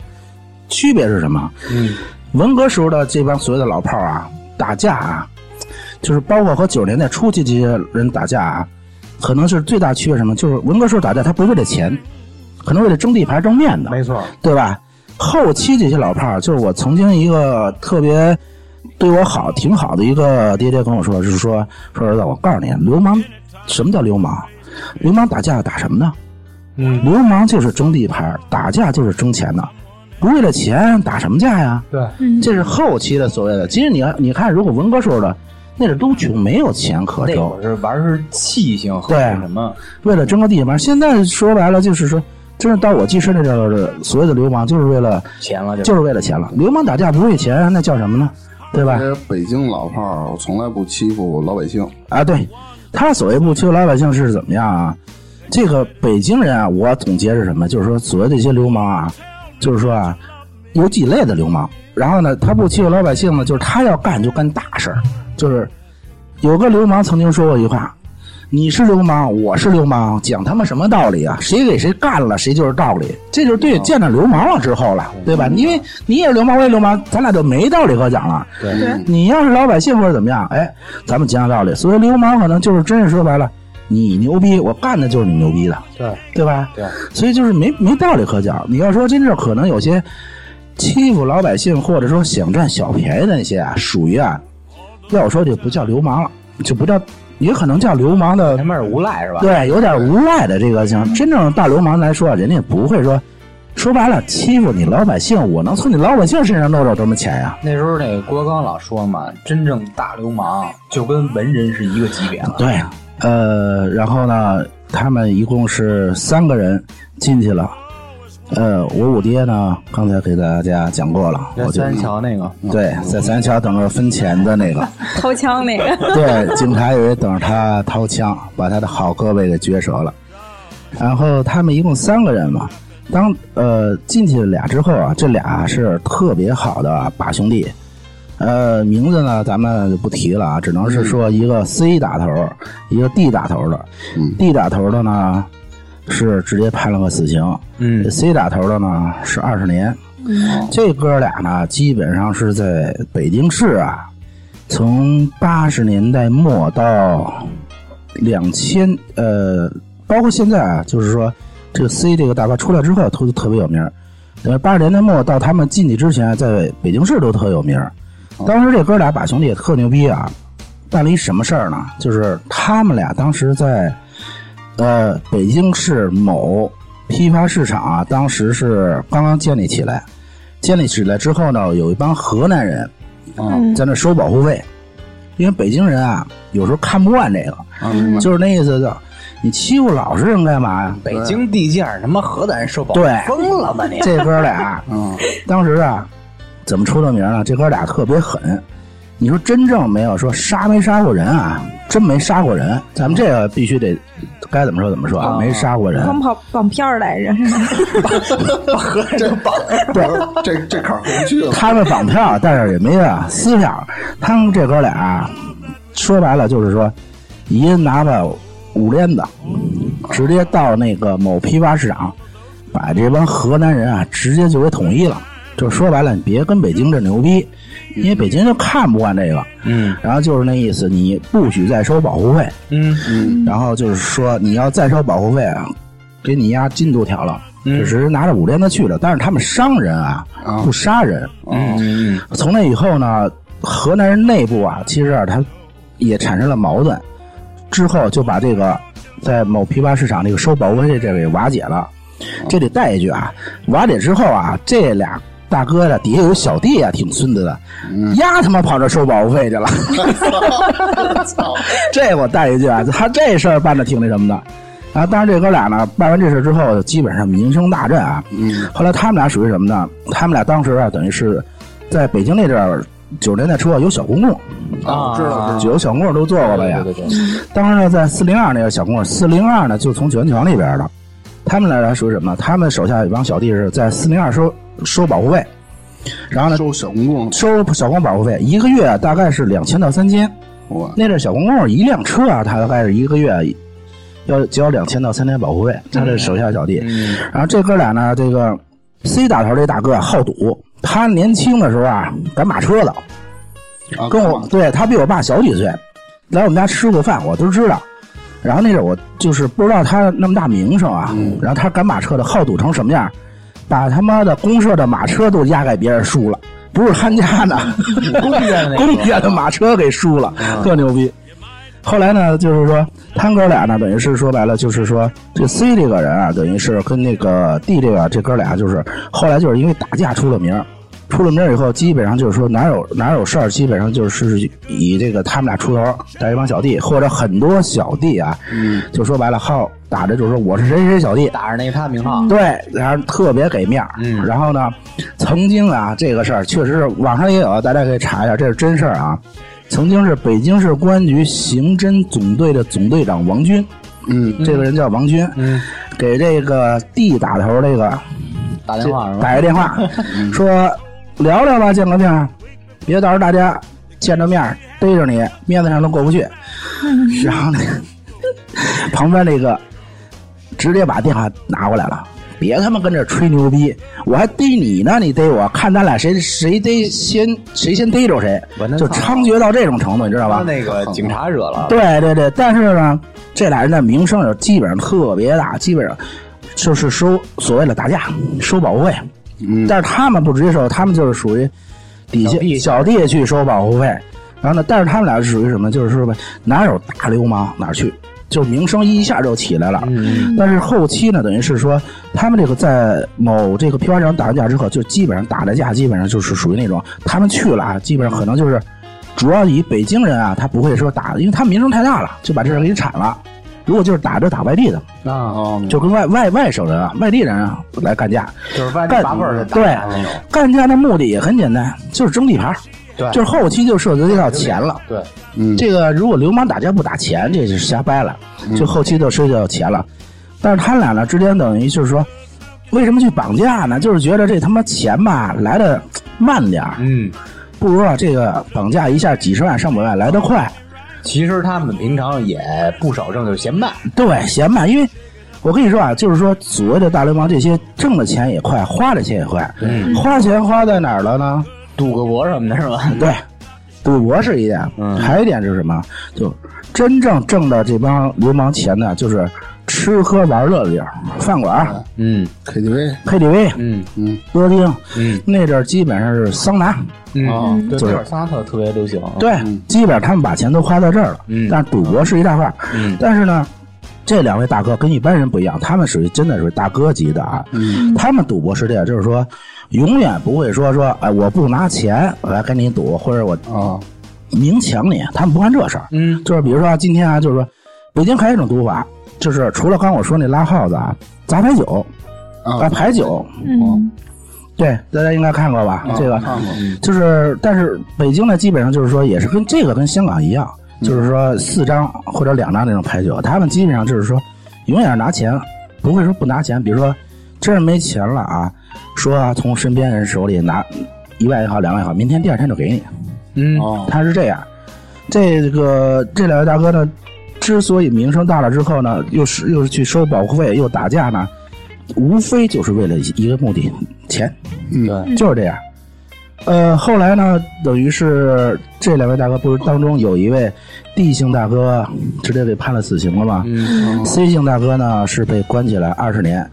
S1: 区别是什么？
S3: 嗯，
S1: 文革时候的这帮所谓的老炮儿啊，打架啊，就是包括和九十年代初期这些人打架啊，可能是最大区别什么？就是文革时候打架，他不是为了钱，可能为了争地盘、争面子，
S3: 没错，
S1: 对吧？后期这些老炮儿，就是我曾经一个特别对我好、挺好的一个爹爹跟我说，就是说说儿子，我告诉你，流氓什么叫流氓？流氓打架打什么呢？
S3: 嗯，
S1: 流氓就是争地盘，打架就是争钱的，不为了钱打什么架呀？
S3: 对，
S4: 嗯，
S1: 这是后期的所谓的。其实你要你看，如果文革时候的，那是都穷，没有钱可挣
S3: 那会，儿是玩儿是气性和
S1: 对
S3: 什么？
S1: 为了争个地盘。现在说白了就是说，真是到我记事那阵儿的所谓的流氓，就是为了
S3: 钱了就
S1: 就是为了钱了。流氓打架不为钱，那叫什么呢？对吧？
S2: 这北京老炮儿从来不欺负老百姓，
S1: 啊，对，他所谓不欺负老百姓是怎么样啊？这个北京人啊，我总结是什么？就是说，所谓这些流氓啊，就是说啊，有几类的流氓。然后呢，他不欺负老百姓呢，就是他要干就干大事儿。就是有个流氓曾经说过一句话：“你是流氓，我是流氓，讲他妈什么道理啊？谁给谁干了，谁就是道理。”这就是对见着流氓了之后了，对吧？因为你也是流氓，我也流氓，咱俩就没道理可讲了。
S3: 对
S4: 对
S1: 你要是老百姓或者怎么样，哎，咱们讲讲道理。所以流氓，可能就是真是说白了，你牛逼，我干的就是你牛逼的，
S3: 对
S1: 对吧？
S3: 对，
S1: 所以就是没没道理可讲。你要说真正可能有些欺负老百姓，或者说想占小便宜的那些啊，属于啊，要我说就不叫流氓了，就不叫，也可能叫流氓的
S3: 他们是无赖是吧？
S1: 对，有点无赖的这个像真正大流氓来说，人家不会说，说白了欺负你老百姓，我能从你老百姓身上弄着多少钱呀？
S3: 那时候那个郭德纲老说嘛，真正大流氓就跟文人是一个级别了。
S1: 对，呃，然后呢，他们一共是三个人进去了。呃，我五爹呢，刚才给大家讲过了，
S3: 在三桥那个，
S1: 对，在三桥等着分钱的那个，
S4: 掏枪那个，
S1: 对，警察以为等着他掏枪，把他的好胳膊给撅折了。然后他们一共三个人嘛，当呃进去俩之后啊，这俩是特别好的把兄弟，呃，名字呢咱们就不提了啊，只能是说一个 C 打头，一个 D 打头的。
S2: 嗯。
S1: D 打头的呢是直接判了个死刑，
S3: 嗯
S1: C 打头的呢是二十年。嗯这哥俩呢，基本上是在北京市啊，从八十年代末到两千呃，包括现在啊，就是说这个 C 这个大哥出来之后，都特别有名儿。呃，八十年代末到他们进去之前，在北京市都特有名儿。当时这哥俩把兄弟也特牛逼啊，办了一什么事儿呢？就是他们俩当时在呃北京市某批发市场啊，当时是刚刚建立起来。建立起来之后呢，有一帮河南人
S2: 啊
S4: 嗯
S1: 在那收保护费，因为北京人啊有时候看不惯这个，
S2: 啊，明白。
S1: 就是那意思就你欺负老实人干嘛呀？
S3: 北京地界儿他妈河南人受保，
S1: 对
S3: 疯了吧你？
S1: 这哥俩
S2: 嗯，
S1: 当时啊，怎么出的名呢？这哥俩特别狠。你说真正没有说杀没杀过人啊？真没杀过人。咱们这个必须得该怎么说怎么说啊？
S3: 啊
S1: 没杀过人。
S4: 光跑绑票来着，
S2: 这这这坎儿过不去了。
S1: 他们绑票，但是也没啊撕票。他们这哥俩说白了就是说，一人拿着五链子，直接到那个某批发市场，把这帮河南人啊直接就给统一了。就说白了，你别跟北京这牛逼，因为北京就看不惯这个。
S3: 嗯
S1: 然后就是那意思，你不许再收保护费。
S3: 嗯
S2: 嗯
S1: 然后就是说，你要再收保护费啊，给你压进度条了。
S3: 嗯
S1: 只是拿着五连子去了，但是他们商人啊，
S2: 啊
S1: 不杀人。
S3: 嗯嗯
S1: 从那以后呢，河南人内部啊，其实啊，他也产生了矛盾，之后就把这个在某批发市场这个收保护费这个给瓦解了。这里带一句啊，瓦解之后啊，这俩大哥的底下有小弟啊，挺孙子的，丫他妈跑这收保护费去了。这我带一句啊，他这事儿办的挺那什么的。啊，当然这哥俩呢，办完这事之后，基本上名声大振啊。
S2: 嗯，
S1: 后来他们俩属于什么呢？他们俩当时啊，等于是在北京那阵儿，九十年代初啊，有小公共，
S2: 啊，知道知道，
S1: 有小公共都做过了呀。
S3: 对对对，
S1: 当时呢，在四零二那个小公共，四零二呢就从九元桥那边的，他们俩来说什么？他们手下有一帮小弟是在四零二收收保护费，然后呢
S2: 收小公共，
S1: 收小公保护费，一个月大概是两千到三千。
S2: 我
S1: 那阵小公共一辆车啊，他大概是一个月要交两千到三千保护费，他这手下小弟。
S3: 嗯
S1: 然后这哥俩呢，这个 C 打头这大哥啊好赌，他年轻的时候啊赶马车的，
S2: 啊
S1: 跟我对他比我爸小几岁，来我们家吃过饭，我都知道。然后那阵我就是不知道他那么大名声啊，然后他赶马车的好赌成什么样，把他妈的公社的马车都压给别人输了，不是他家的，
S3: 公家的
S1: 马车给输了，特牛逼。后来呢，就是说他哥俩呢，等于是说白了，就是说这 C 这个人啊，等于是跟那个 D 这个这哥俩，就是后来就是因为打架出了名儿，出了名儿以后，基本上就是说哪有哪有事儿，基本上就是以这个他们俩出头，带一帮小弟或者很多小弟啊，
S2: 嗯，
S1: 就说白了，号打着就是说我是谁谁小弟，
S3: 打着那他名号，
S1: 对，然后特别给面儿。
S3: 嗯
S1: 然后呢，曾经啊，这个事儿确实是网上也有，大家可以查一下，这是真事儿啊。曾经是北京市公安局刑侦总队的总队长王军，
S2: 嗯，
S1: 这个人叫王军，
S3: 嗯，
S1: 给这个 D 打头这个
S3: 打电话是？
S1: 打个电话，说聊聊吧，见个面儿，别到时候大家见着面儿逮着你，面子上都过不去。然后呢，旁边那个直接把电话拿过来了。别他妈跟这吹牛逼！我还逮你呢，你逮我，看咱俩谁谁逮先谁先逮着谁就猖獗到这种程度，你知道吧？
S3: 把那个警察惹了，
S1: 对对对，但是呢，这俩人的名声就基本上特别大，基本上就是收所谓的打架收保护费。
S2: 嗯
S1: 但是他们不直接收，他们就是属于底下
S3: 小弟
S1: 去收保护费。然后呢，但是他们俩是属于什么？就是说吧，哪有大流氓哪去，就名声一下就起来了。
S3: 嗯
S1: 但是后期呢，等于是说，他们这个在某这个批发市场打完架之后，就基本上打的架，基本上就是属于那种他们去了啊，基本上可能就是主要以北京人啊，他不会说打，因为他名声太大了，就把这事儿给铲了。如果就是打着打外地的，
S3: 啊，
S2: 哦，
S1: 就跟外外外省人啊、外地人啊来干架，
S3: 就是外地
S1: 干
S3: 八辈儿的打
S1: 对，干架的目的也很简单，就是争地盘儿，
S3: 对。
S1: 就是后期就涉及到钱了。
S3: 对，
S2: 嗯，
S1: 这个如果流氓打架不打钱，这是瞎掰了，就后期就涉及到钱了。但是他俩呢之间等于就是说，为什么去绑架呢？就是觉得这他妈钱吧来的慢点儿，
S3: 嗯，
S1: 不如啊这个绑架一下几十万上百万来得快。
S3: 其实他们平常也不少挣，就是嫌慢，
S1: 对，嫌慢，因为我跟你说啊，就是说所谓的大流氓这些挣的钱也快，花的钱也快。
S3: 嗯
S1: 花钱花在哪儿了呢？
S3: 赌个博什么的，是吧？
S1: 对，赌博是一点，
S3: 嗯
S1: 还有一点是什么？就真正挣的这帮流氓钱呢，就是吃喝玩乐的地儿，饭馆、
S3: 嗯。
S1: KTV，KTV、
S3: 嗯。
S2: 嗯，
S1: 歌厅，
S3: 嗯。
S1: 那阵儿基本上是桑拿，
S3: 嗯。
S1: 就是
S3: 那会儿桑拿特特别流行，
S1: 对，基本上他们把钱都花在这儿了。
S3: 嗯。
S1: 但是赌博是一大块儿，
S3: 嗯。
S1: 但是呢。这两位大哥跟一般人不一样，他们属于真的属于大哥级的啊。
S2: 嗯。
S1: 他们赌博是这样，就是说，永远不会说说，哎，我不拿钱我来跟你赌，或者我
S2: 啊，
S1: 明抢你，他们不干这事儿。
S3: 嗯。
S1: 就是比如说今天啊，就是说，北京还有一种赌法，就是除了刚我说那拉耗子啊，砸牌九啊，
S2: 啊，
S1: 牌九，
S4: 嗯，
S1: 对，大家应该看过吧？
S2: 啊
S1: 这个
S2: 看过，
S1: 就是，但是北京呢，基本上就是说，也是跟这个跟香港一样，就是说四张或者两张那种牌九，他们基本上就是说，永远是拿钱，不会说不拿钱。比如说，真是没钱了啊，说啊从身边人手里拿一万也好，两万也好，明天第二天就给你。
S3: 嗯
S2: 哦，
S1: 他是这样。这个这两位大哥呢，之所以名声大了之后呢，又是又是去收保护费，又打架呢，无非就是为了一个目的，钱，
S2: 嗯，
S3: 对，
S1: 就是这样。呃，后来呢，等于是这两位大哥不是当中有一位 D 姓大哥直接被判了死刑了吗？
S3: 嗯
S1: C 姓大哥呢是被关起来二十年。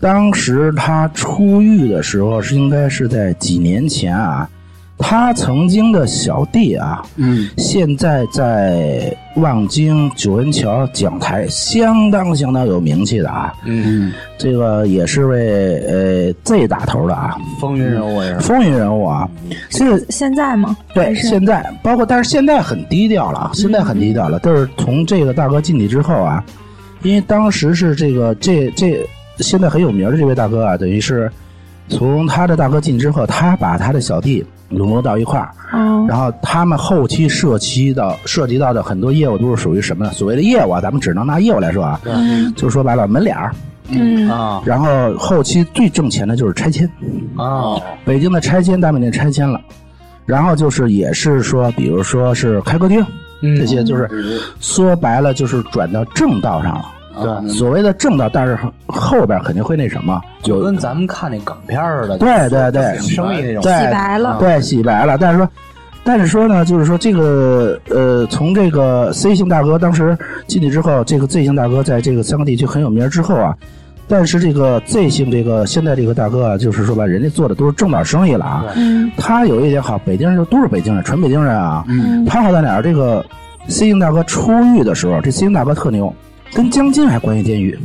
S1: 当时他出狱的时候是应该是在几年前啊，他曾经的小弟啊，
S2: 嗯，
S1: 现在在望京九恩桥讲台相当相当有名气的啊，
S2: 嗯，
S1: 这个也是位呃 Z 打头的啊，
S3: 风云人物也是。
S1: 风云人物啊。这个
S4: 现在吗？
S1: 对，
S4: 是
S1: 现在包括，但是现在很低调了啊，现在很低调了。但是从这个大哥进去之后啊，因为当时是这个这这现在很有名的这位大哥啊，等于是从他的大哥进之后，他把他的小弟笼络到一块儿，
S4: 嗯
S1: 然后他们后期涉及到涉及到的很多业务都是属于什么呢？所谓的业务啊，咱们只能拿业务来说啊，
S4: 嗯
S1: 就说白了门脸儿。
S4: 嗯
S3: 啊
S1: 然后后期最挣钱的就是拆迁，
S3: 啊！
S1: 北京的拆迁大饭店拆迁了，然后就是也是说，比如说是开歌厅，
S3: 嗯
S1: 这些就是说白了就是转到正道上了。
S2: 对
S1: 所谓的正道，但是后边肯定会那什么，
S3: 就跟咱们看那港片似的，
S1: 对对对，
S3: 生意那种。
S1: 对
S4: 洗白了
S1: 对，洗白了。但是说，但是说呢，就是说这个呃，从这个 C 姓大哥当时进去之后，这个 Z 姓大哥在这个三个地区很有名之后啊，但是这个 Z 姓这个现在这个大哥啊，就是说吧，人家做的都是正道生意了啊。
S4: 嗯
S1: 他有一点好，北京人就都是北京人，纯北京人啊。
S4: 嗯
S1: 他好在哪儿？这个 C 姓大哥出狱的时候，这 C 姓大哥特牛，跟江津还关系监狱，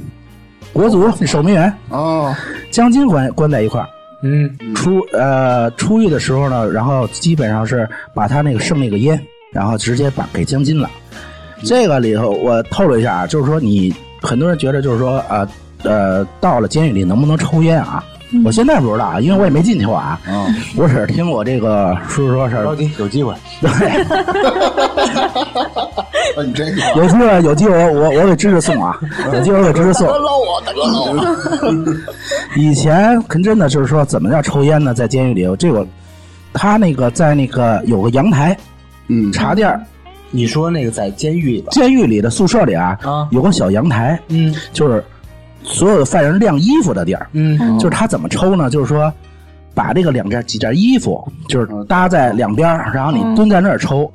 S1: 国足守门员，
S2: 哦，
S1: 江津关关在一块儿。
S3: 嗯，
S1: 出呃出狱的时候呢，然后基本上是把他那个剩那个烟，然后直接把给江津了。这个里头我透露一下啊，就是说你很多人觉得就是说啊呃到了监狱里能不能抽烟啊？我现在不知道啊，因为我也没进去过啊。
S2: 嗯，
S1: 我只是听我这个叔叔说事，
S3: 着急，有机会。
S1: 对，
S2: 啊 你这个
S1: 有机会有机会我我我给芝芝送啊，有机会我给芝芝送。
S3: 捞我，大哥捞我。
S1: 以前可真的就是说，怎么叫抽烟呢？在监狱里，这个他那个在那个有个阳台
S2: 嗯，
S1: 茶店儿，
S3: 你说那个在监狱里吧？
S1: 监狱里的宿舍里啊，
S3: 啊
S1: 有个小阳台，
S3: 嗯
S1: 就是所有的犯人晾衣服的地儿。
S3: 嗯
S1: 就是他怎么抽呢？就是说，把这个两件几件衣服，就是搭在两边，然后你蹲在那儿抽。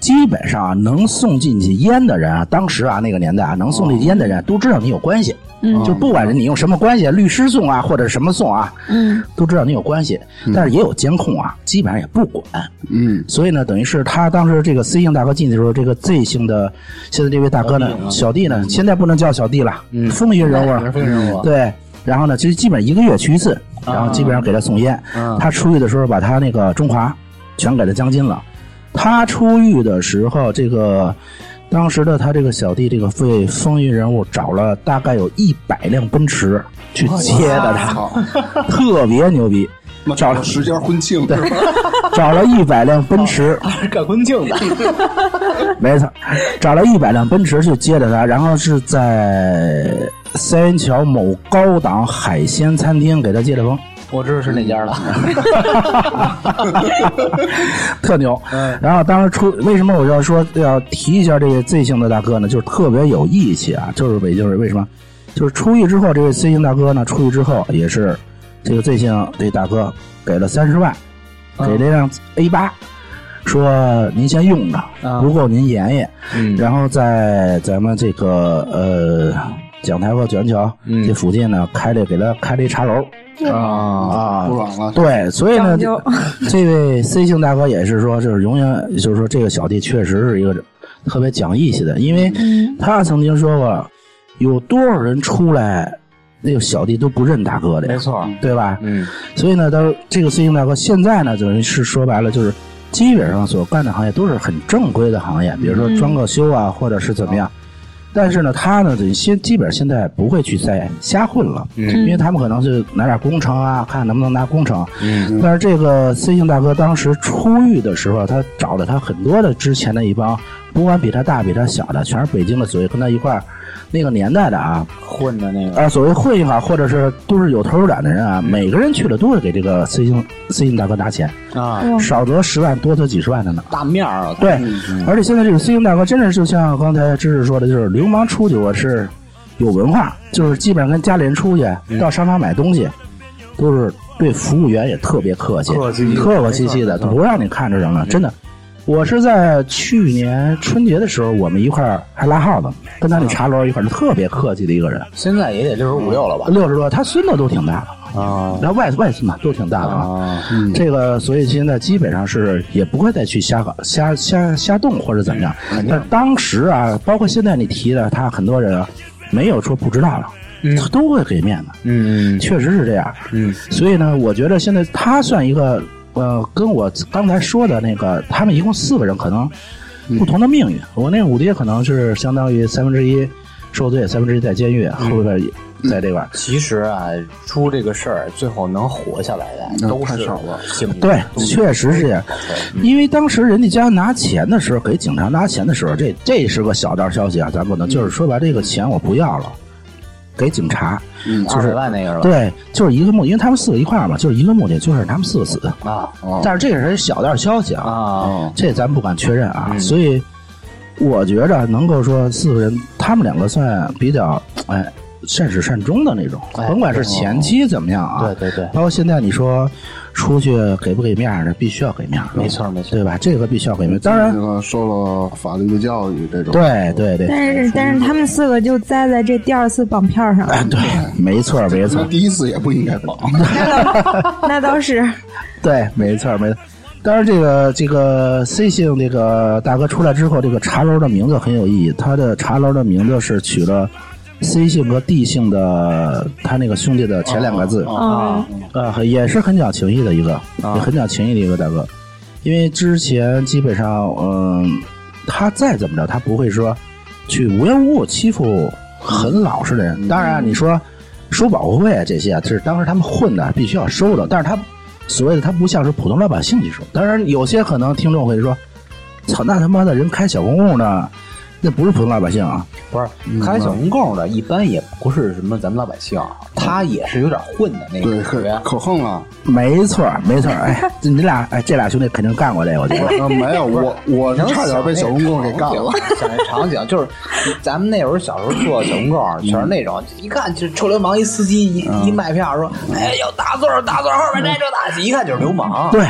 S1: 基本上啊，能送进去烟的人啊，当时啊那个年代啊，能送进去烟的人都知道你有关系，
S4: 嗯
S1: 就不管是你用什么关系，律师送啊，或者什么送啊，
S4: 嗯
S1: 都知道你有关系。但是也有监控啊，基本上也不管。
S2: 嗯
S1: 所以呢，等于是他当时这个 C 姓大哥进去的时候，这个 Z 姓的现在这位大哥呢，小弟呢，现在不能叫小弟了，
S3: 嗯
S1: 风云人物，
S3: 风云人物。
S1: 对。然后呢，就基本一个月去一次，然后基本上给他送烟。
S3: 嗯
S1: 他出狱的时候，把他那个中华全给他江津了。他出狱的时候，这个当时的他这个小弟，这个为风云人物找了大概有一百辆奔驰去接的他，特别牛逼。
S2: 找了十家婚庆对？
S1: 找了一百辆奔驰，
S3: 他是干婚庆的。
S1: 没错，找了一百辆奔驰去接着他，然后是在三元桥某高档海鲜餐厅给他接的风，
S3: 我知道是哪家了。
S1: 特牛。
S3: 嗯
S1: 然后当时出，为什么我要说要提一下这个 Z 姓的大哥呢？就是特别有义气啊，就是北京人。为什么？就是出狱之后，这位 Z 姓大哥呢，出狱之后也是这个 Z 姓这大哥给了三十万，给这辆 A 八，说您先用着，
S3: 啊
S1: 不够您研研。
S3: 嗯
S1: 然后在咱们这个呃讲台和九元桥
S3: 嗯。
S1: 这附近呢，开了给他开了一茶楼。
S3: 啊
S1: 啊。
S2: 不。爽了，
S1: 对，所以呢，这位 C 姓大哥也是说，就是永远就是说，这个小弟确实是一个特别讲义气的，因为
S4: 嗯。
S1: 他曾经说过，有多少人出来，那个小弟都不认大哥的，
S3: 没错。
S1: 对吧？
S3: 嗯。
S1: 所以呢，他这个 C 姓大哥现在呢，等于是说白了，就是基本上所干的行业都是很正规的行业，比如说
S4: 嗯。
S1: 装个修啊，或者是怎么样。但是呢，他呢，等于现基本上现在不会去再瞎混了，
S3: 嗯
S1: 因为他们可能是拿点工程啊，看能不能拿工程。
S3: 嗯
S1: 但是这个 C 姓大哥当时出狱的时候，他找了他很多的之前的一帮，不管比他大比他小的，全是北京的，所谓跟他一块儿那个年代的啊，
S3: 混的那个。
S1: 啊，所谓混也好，或者是都是有头有脸的人啊，每个人去了都会给这个 C 姓 C 星大哥拿钱，
S3: 啊，
S1: 少则十万，多则几十万的呢。
S3: 大面儿啊，
S1: 对，而且现在这个 C 星大哥真的就像刚才知识说的，就是流氓出去我是有文化，就是基本上跟家里人出去到商场买东西，都是对服务员也特别客气，
S3: 客气
S1: 客客气气的，不让你看着人了，真的。我是在去年春节的时候，我们一块儿还拉号呢，跟他那茶楼一块儿，特别客气的一个人。
S3: 现在也得六十五六了吧？
S1: 六十多，他孙子都挺大的，
S3: 啊
S1: 然后外外孙嘛都挺大的啊。
S3: 啊，
S1: 这个，所以现在基本上是也不会再去瞎搞、瞎瞎瞎动或者怎么样。但是当时啊，包括现在你提的，他很多人啊，没有说不知道了，他都会给面子，
S3: 嗯嗯
S1: 确实是这样。
S3: 嗯
S1: 所以呢，我觉得现在他算一个呃，跟我刚才说的那个，他们一共四个人，可能不同的命运。我那个五爹可能是相当于三分之一受罪，三分之一在监狱，后边在这边。
S3: 其实啊，出这个事儿，最后能活下来的
S2: 那
S3: 都是
S2: 太少了。
S1: 对，确实是这样。因为当时人家家拿钱的时候，给警察拿钱的时候，这这是个小道消息啊，咱不能就是说把这个钱我不要了，给警察。
S2: 嗯，
S3: 二百万那个是吧？
S1: 对，就是一个目的，因为他们四个一块儿嘛，就是一个目的，就是他们四个死。
S3: 啊
S2: 哦
S1: 但是这个是小道消息啊，
S3: 啊，
S2: 哦，
S1: 这咱不敢确认啊。
S3: 嗯
S1: 所以我觉着能够说四个人，他们两个算比较哎善始善终的那种，
S3: 哎
S1: 甭管是前期怎么样啊，
S3: 对对对，
S1: 包括现在你说出去给不给面儿的，必须要给面儿，
S3: 没错没错。
S1: 对吧？这个必须要给面儿。当然
S2: 这，个受了法律的教育，这种
S1: 对对对，
S4: 但是但是他们四个就栽在这第二次绑票上了，
S1: 哎 对，没错 没错，
S2: 第一次也不应该绑，
S4: 那倒是。
S1: 对，没错没错。当然，这个这个 C 姓这个大哥出来之后，这个茶楼的名字很有意义。他的茶楼的名字是取了 C 姓和 D 姓的他那个兄弟的前两个字，
S4: 啊，
S1: 呃，也是很讲情义的一个，
S3: 啊
S1: 也很讲情义的一个大哥。因为之前基本上，嗯，他再怎么着，他不会说去无缘无故欺负很老实的人。当然，你说收保护费啊这些啊，这是当时他们混的，必须要收的。但是他所谓的他不像是普通老百姓去收。当然，有些可能听众会说：“操，那他妈的人开小公共呢，那不是普通老百姓啊。
S3: 不是开小公共的，一般也不是什么咱们老百姓，他也是有点混的那
S2: 对，
S3: 个感觉
S2: 可。可横了。”
S1: 没错，没错。哎，这你俩，哎，这俩兄弟肯定干过这个，我觉得。
S2: 呃，没有，我我是差点被小公公给干了。
S3: 想那场景就是，咱们那会儿小时候坐小公共，全是那种一看就是臭流氓，一司机一一卖票说，哎，有大座儿大座儿后面这这大，一看就是流氓。
S1: 对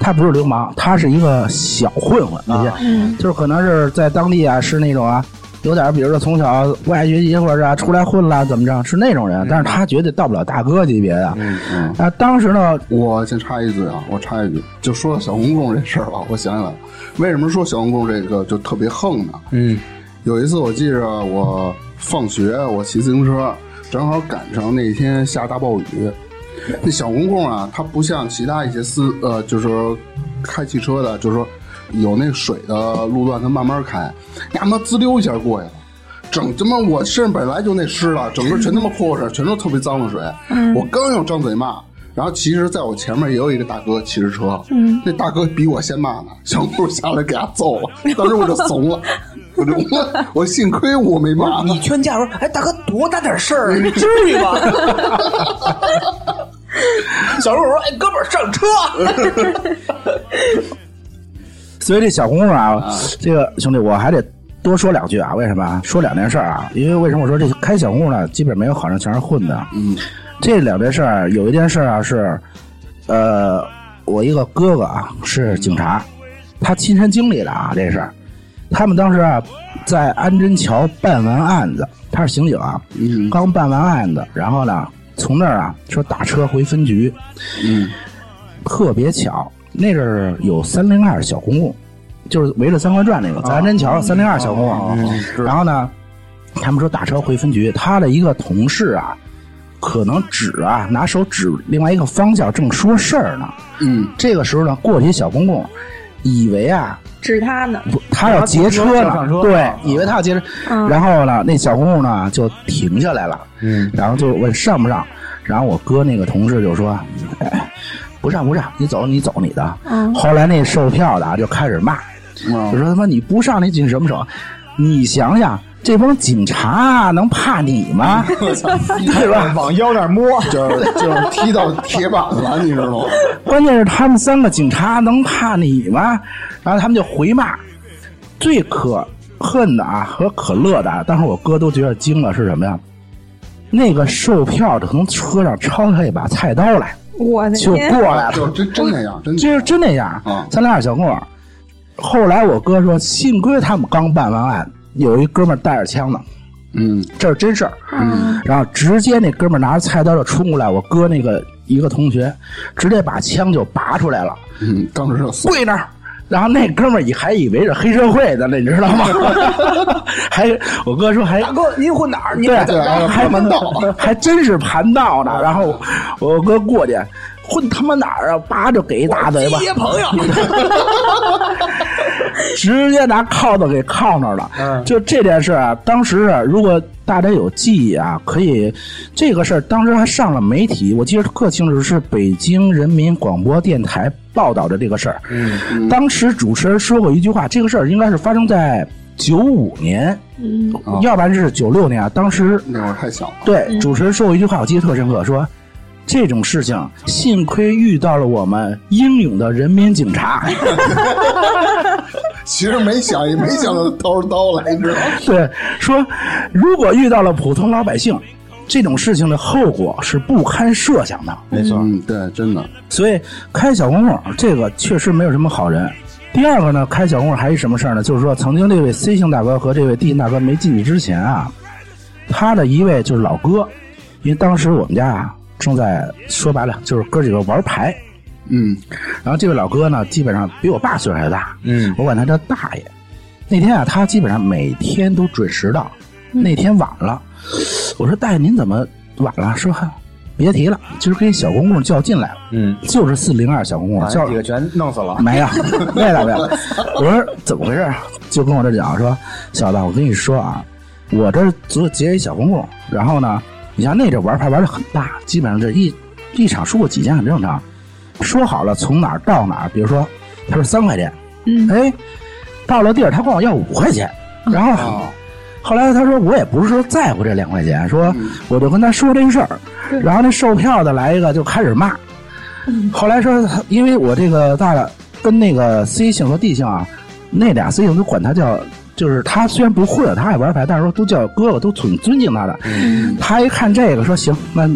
S1: 他不是流氓，他是一个小混混？就是可能是在当地啊，是那种啊，有点比如说从小不爱学习或者啊出来混了怎么着，是那种人，但是他绝对到不了大哥级别的。
S2: 嗯嗯，
S1: 啊，当时呢，
S2: 我先插一句啊，我插一句，就说到小公公这事儿吧，我想起来了，为什么说小公公这个就特别横呢？
S3: 嗯
S2: 有一次我记着我放学，我骑自行车，正好赶上那天下大暴雨。那小公公啊，他不像其他一些司呃，就是说开汽车的，就是说有那水的路段，他慢慢开，呀妈滋溜一下过去了。整他妈我身上本来就那湿了，整个全他妈泼上，全都特别脏的水。我刚要张嘴骂，然后其实在我前面也有一个大哥骑着车，那大哥比我先骂呢，小公公下来给他揍了，当时我就怂了。我就我我幸亏我没骂，
S3: 你劝架说，哎，大哥多大点事儿，你至于吗？小陆说，哎，哥们儿上车。
S1: 所以这小公公啊，这个兄弟我还得多说两句啊。为什么啊？说两件事儿啊？因为为什么我说这开小公公呢？基本没有好人，全是混的。
S2: 嗯，
S1: 这两件事儿，有一件事儿啊是，呃，我一个哥哥啊是警察，他亲身经历的啊这事儿。他们当时啊在安贞桥办完案子，他是刑警啊，
S2: 嗯
S1: 刚办完案子，然后呢从那儿啊说打车回分局，
S2: 嗯
S1: 特别巧，那阵儿有三零二小公共，就是围着三环转那个，在安贞桥三零二小公共。然后呢，他们说打车回分局，他的一个同事啊，可能指啊拿手指另外一个方向，正说事儿呢。
S2: 嗯。
S1: 这个时候呢，过去一小公共，以为啊
S4: 指他呢，
S1: 不他要劫车呢，
S3: 要上车
S1: 对，以为他要劫车，
S4: 嗯。
S1: 然后呢，那小公共呢就停下来了，
S3: 嗯，
S1: 然后就问上不上，然后我哥那个同事就说，哎，不上不上，你走你走你的。
S4: 嗯
S1: 后来那售票的啊就开始骂，
S2: 嗯
S1: 就说他妈你不上你紧什么手？你想想，这帮警察能怕你吗？对吧？
S3: 往腰那儿摸，
S2: 就是就是踢到铁板了，你知道吗？
S1: 关键是他们三个警察能怕你吗？然后他们就回骂，最可恨的啊和可乐的啊，当时我哥都觉得惊了，是什么呀？那个售票的从车上抄下一把菜刀来，
S4: 我的
S1: 就，过来了，
S2: 就真真那样，真
S1: 就是真那样
S2: 啊。
S1: 三零二小公儿。后来我哥说，幸亏他们刚办完案，有一哥们带着枪呢，
S2: 嗯
S1: 这是真事儿。嗯然后直接那哥们拿着菜刀就冲过来，我哥那个一个同学直接把枪就拔出来了，
S2: 嗯，当时就
S1: 跪那儿。然后那哥们儿以还以为是黑社会的呢，你知道吗？还我哥说还大哥您混哪儿？对还
S2: 盘道
S1: 还真是盘道呢。然后我哥过去混他妈哪儿啊？叭就给一大嘴巴。朋友，直接拿铐子给铐那儿了。
S3: 嗯
S1: 就这件事啊，当时啊，如果大家有记忆啊，可以这个事儿当时还上了媒体，我记得特清楚，是北京人民广播电台报道着这个事儿。
S3: 嗯
S1: 当时主持人说过一句话，这个事儿应该是发生在九五年，
S4: 嗯
S1: 要不然是九六年啊。当时
S2: 那会儿太小了。
S1: 对主持人说过一句话，我记得特深刻，说。这种事情，幸亏遇到了我们英勇的人民警察。
S2: 其实没想也没想到掏出刀来，你知道吗？
S1: 对，说如果遇到了普通老百姓，这种事情的后果是不堪设想的。
S3: 没错，
S2: 嗯，对，真的，
S1: 所以开小公共这个确实没有什么好人。第二个呢，开小公共还是什么事儿呢？就是说，曾经这位 C 姓大哥和这位 D 姓大哥没进去之前啊，他的一位就是老哥，因为当时我们家啊正在说白了就是哥几个玩牌，
S2: 嗯
S1: 然后这位老哥呢，基本上比我爸岁数还大，
S3: 嗯
S1: 我管他叫大爷。那天啊，他基本上每天都准时到。那天晚了，我说大爷您怎么晚了？说别提了，今儿跟小公公较劲来了，
S3: 嗯，
S1: 就是四零二小公公
S3: 叫几个全弄死了。
S1: 没有，没有，没有。我说怎么回事？就跟我这讲说，小子，我跟你说啊，我这儿做结一小公公，然后呢，你像那阵玩牌玩的很大，基本上这一一场输过几千很正常。说好了从哪儿到哪儿，比如说他说三块钱，
S4: 嗯
S1: 哎，到了地儿他管我要五块钱，然后。
S2: 啊，
S1: 后来他说我也不是说在乎这两块钱，说我就跟他说这事儿，然后那售票的来一个就开始骂，后来说因为我这个大的跟那个 C 姓和 D 姓啊，那俩 C 姓都管他叫，就是他虽然不混，他爱玩牌，但是说都叫哥哥，都挺尊敬他的。他一看这个说行，那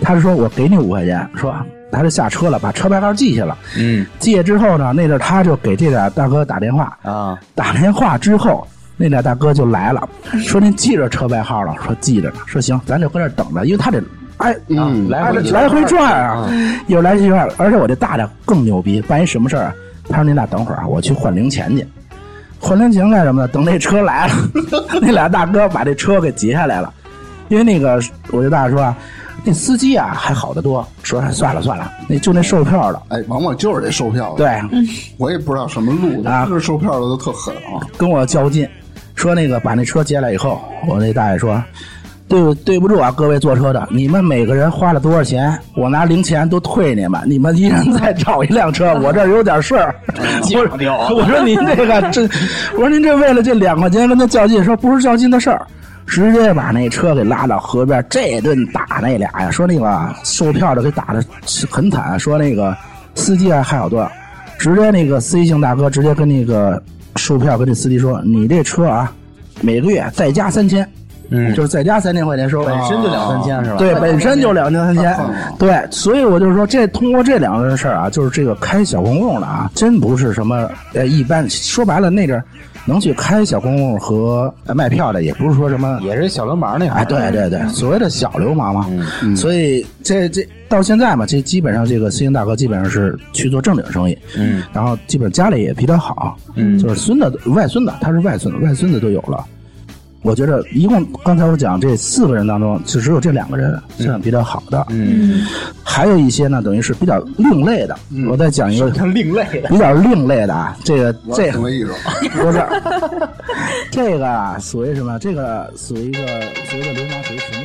S1: 他就说我给你五块钱，说他就下车了，把车牌号记下了。
S3: 嗯。
S1: 记下之后呢，那阵他就给这俩大哥打电话，
S3: 啊，
S1: 打电话之后，那俩大哥就来了，说您记着车牌号了，说记着呢，说行，咱就搁这等着，因为他得哎。
S2: 嗯，
S3: 来回
S1: 哎来回转啊，又来回转，而且我这大的更牛逼，办一什么事儿啊？他说：“您俩等会儿啊，我去换零钱去。换零钱干什么呢？等那车来了，那俩大哥把这车给截下来了。因为那个，我这大爷说啊，那司机啊还好得多，说算了算了，那就那售票的，
S2: 哎，往往就是这售票的，
S1: 对，
S2: 我也不知道什么路
S1: 啊
S2: 的，这售票的都特狠啊。
S1: 跟我较劲，说那个把那车接来以后，我那大爷说。对对不住啊，各位坐车的，你们每个人花了多少钱？我拿零钱都退你们，你们一人再找一辆车，我这儿有点事儿。我说我说您这个真，我说您这为了这两块钱跟他较劲，说不是较劲的事儿，直接把那车给拉到河边，这顿打那俩呀，说那个售票的给打的很惨，说那个司机啊还好多，直接那个司机姓大哥直接跟那个售票跟这司机说，你这车啊，每个月再加三千。
S3: 嗯
S1: 就是再加三千块钱收，
S3: 本身就两三千是吧？
S1: 对，本身就两千三千，对，所以我就说，这通过这两个事儿啊，就是这个开小公共的啊，真不是什么呃一般，说白了那阵儿能去开小公共和呃卖票的，也不是说什么。
S3: 也是小流氓那样。
S1: 哎，对对对，所谓的小流氓嘛，
S3: 嗯
S1: 所以这这到现在嘛，这基本上这个 C 星大哥基本上是去做正经生意，
S3: 嗯
S1: 然后基本家里也比较好，
S3: 嗯
S1: 就是孙子外孙子，他是外孙子，外孙子都有了。我觉得一共刚才我讲这四个人当中，就只有这两个人算比较好的，
S3: 嗯，
S1: 还有一些呢，等于是比较另类的。我再讲一个
S3: 看另类的。
S1: 比较另类的啊，这个这
S2: 什么艺术。
S1: 不是这个啊，属于什么？这个属于一个属于一个流氓，属于什么？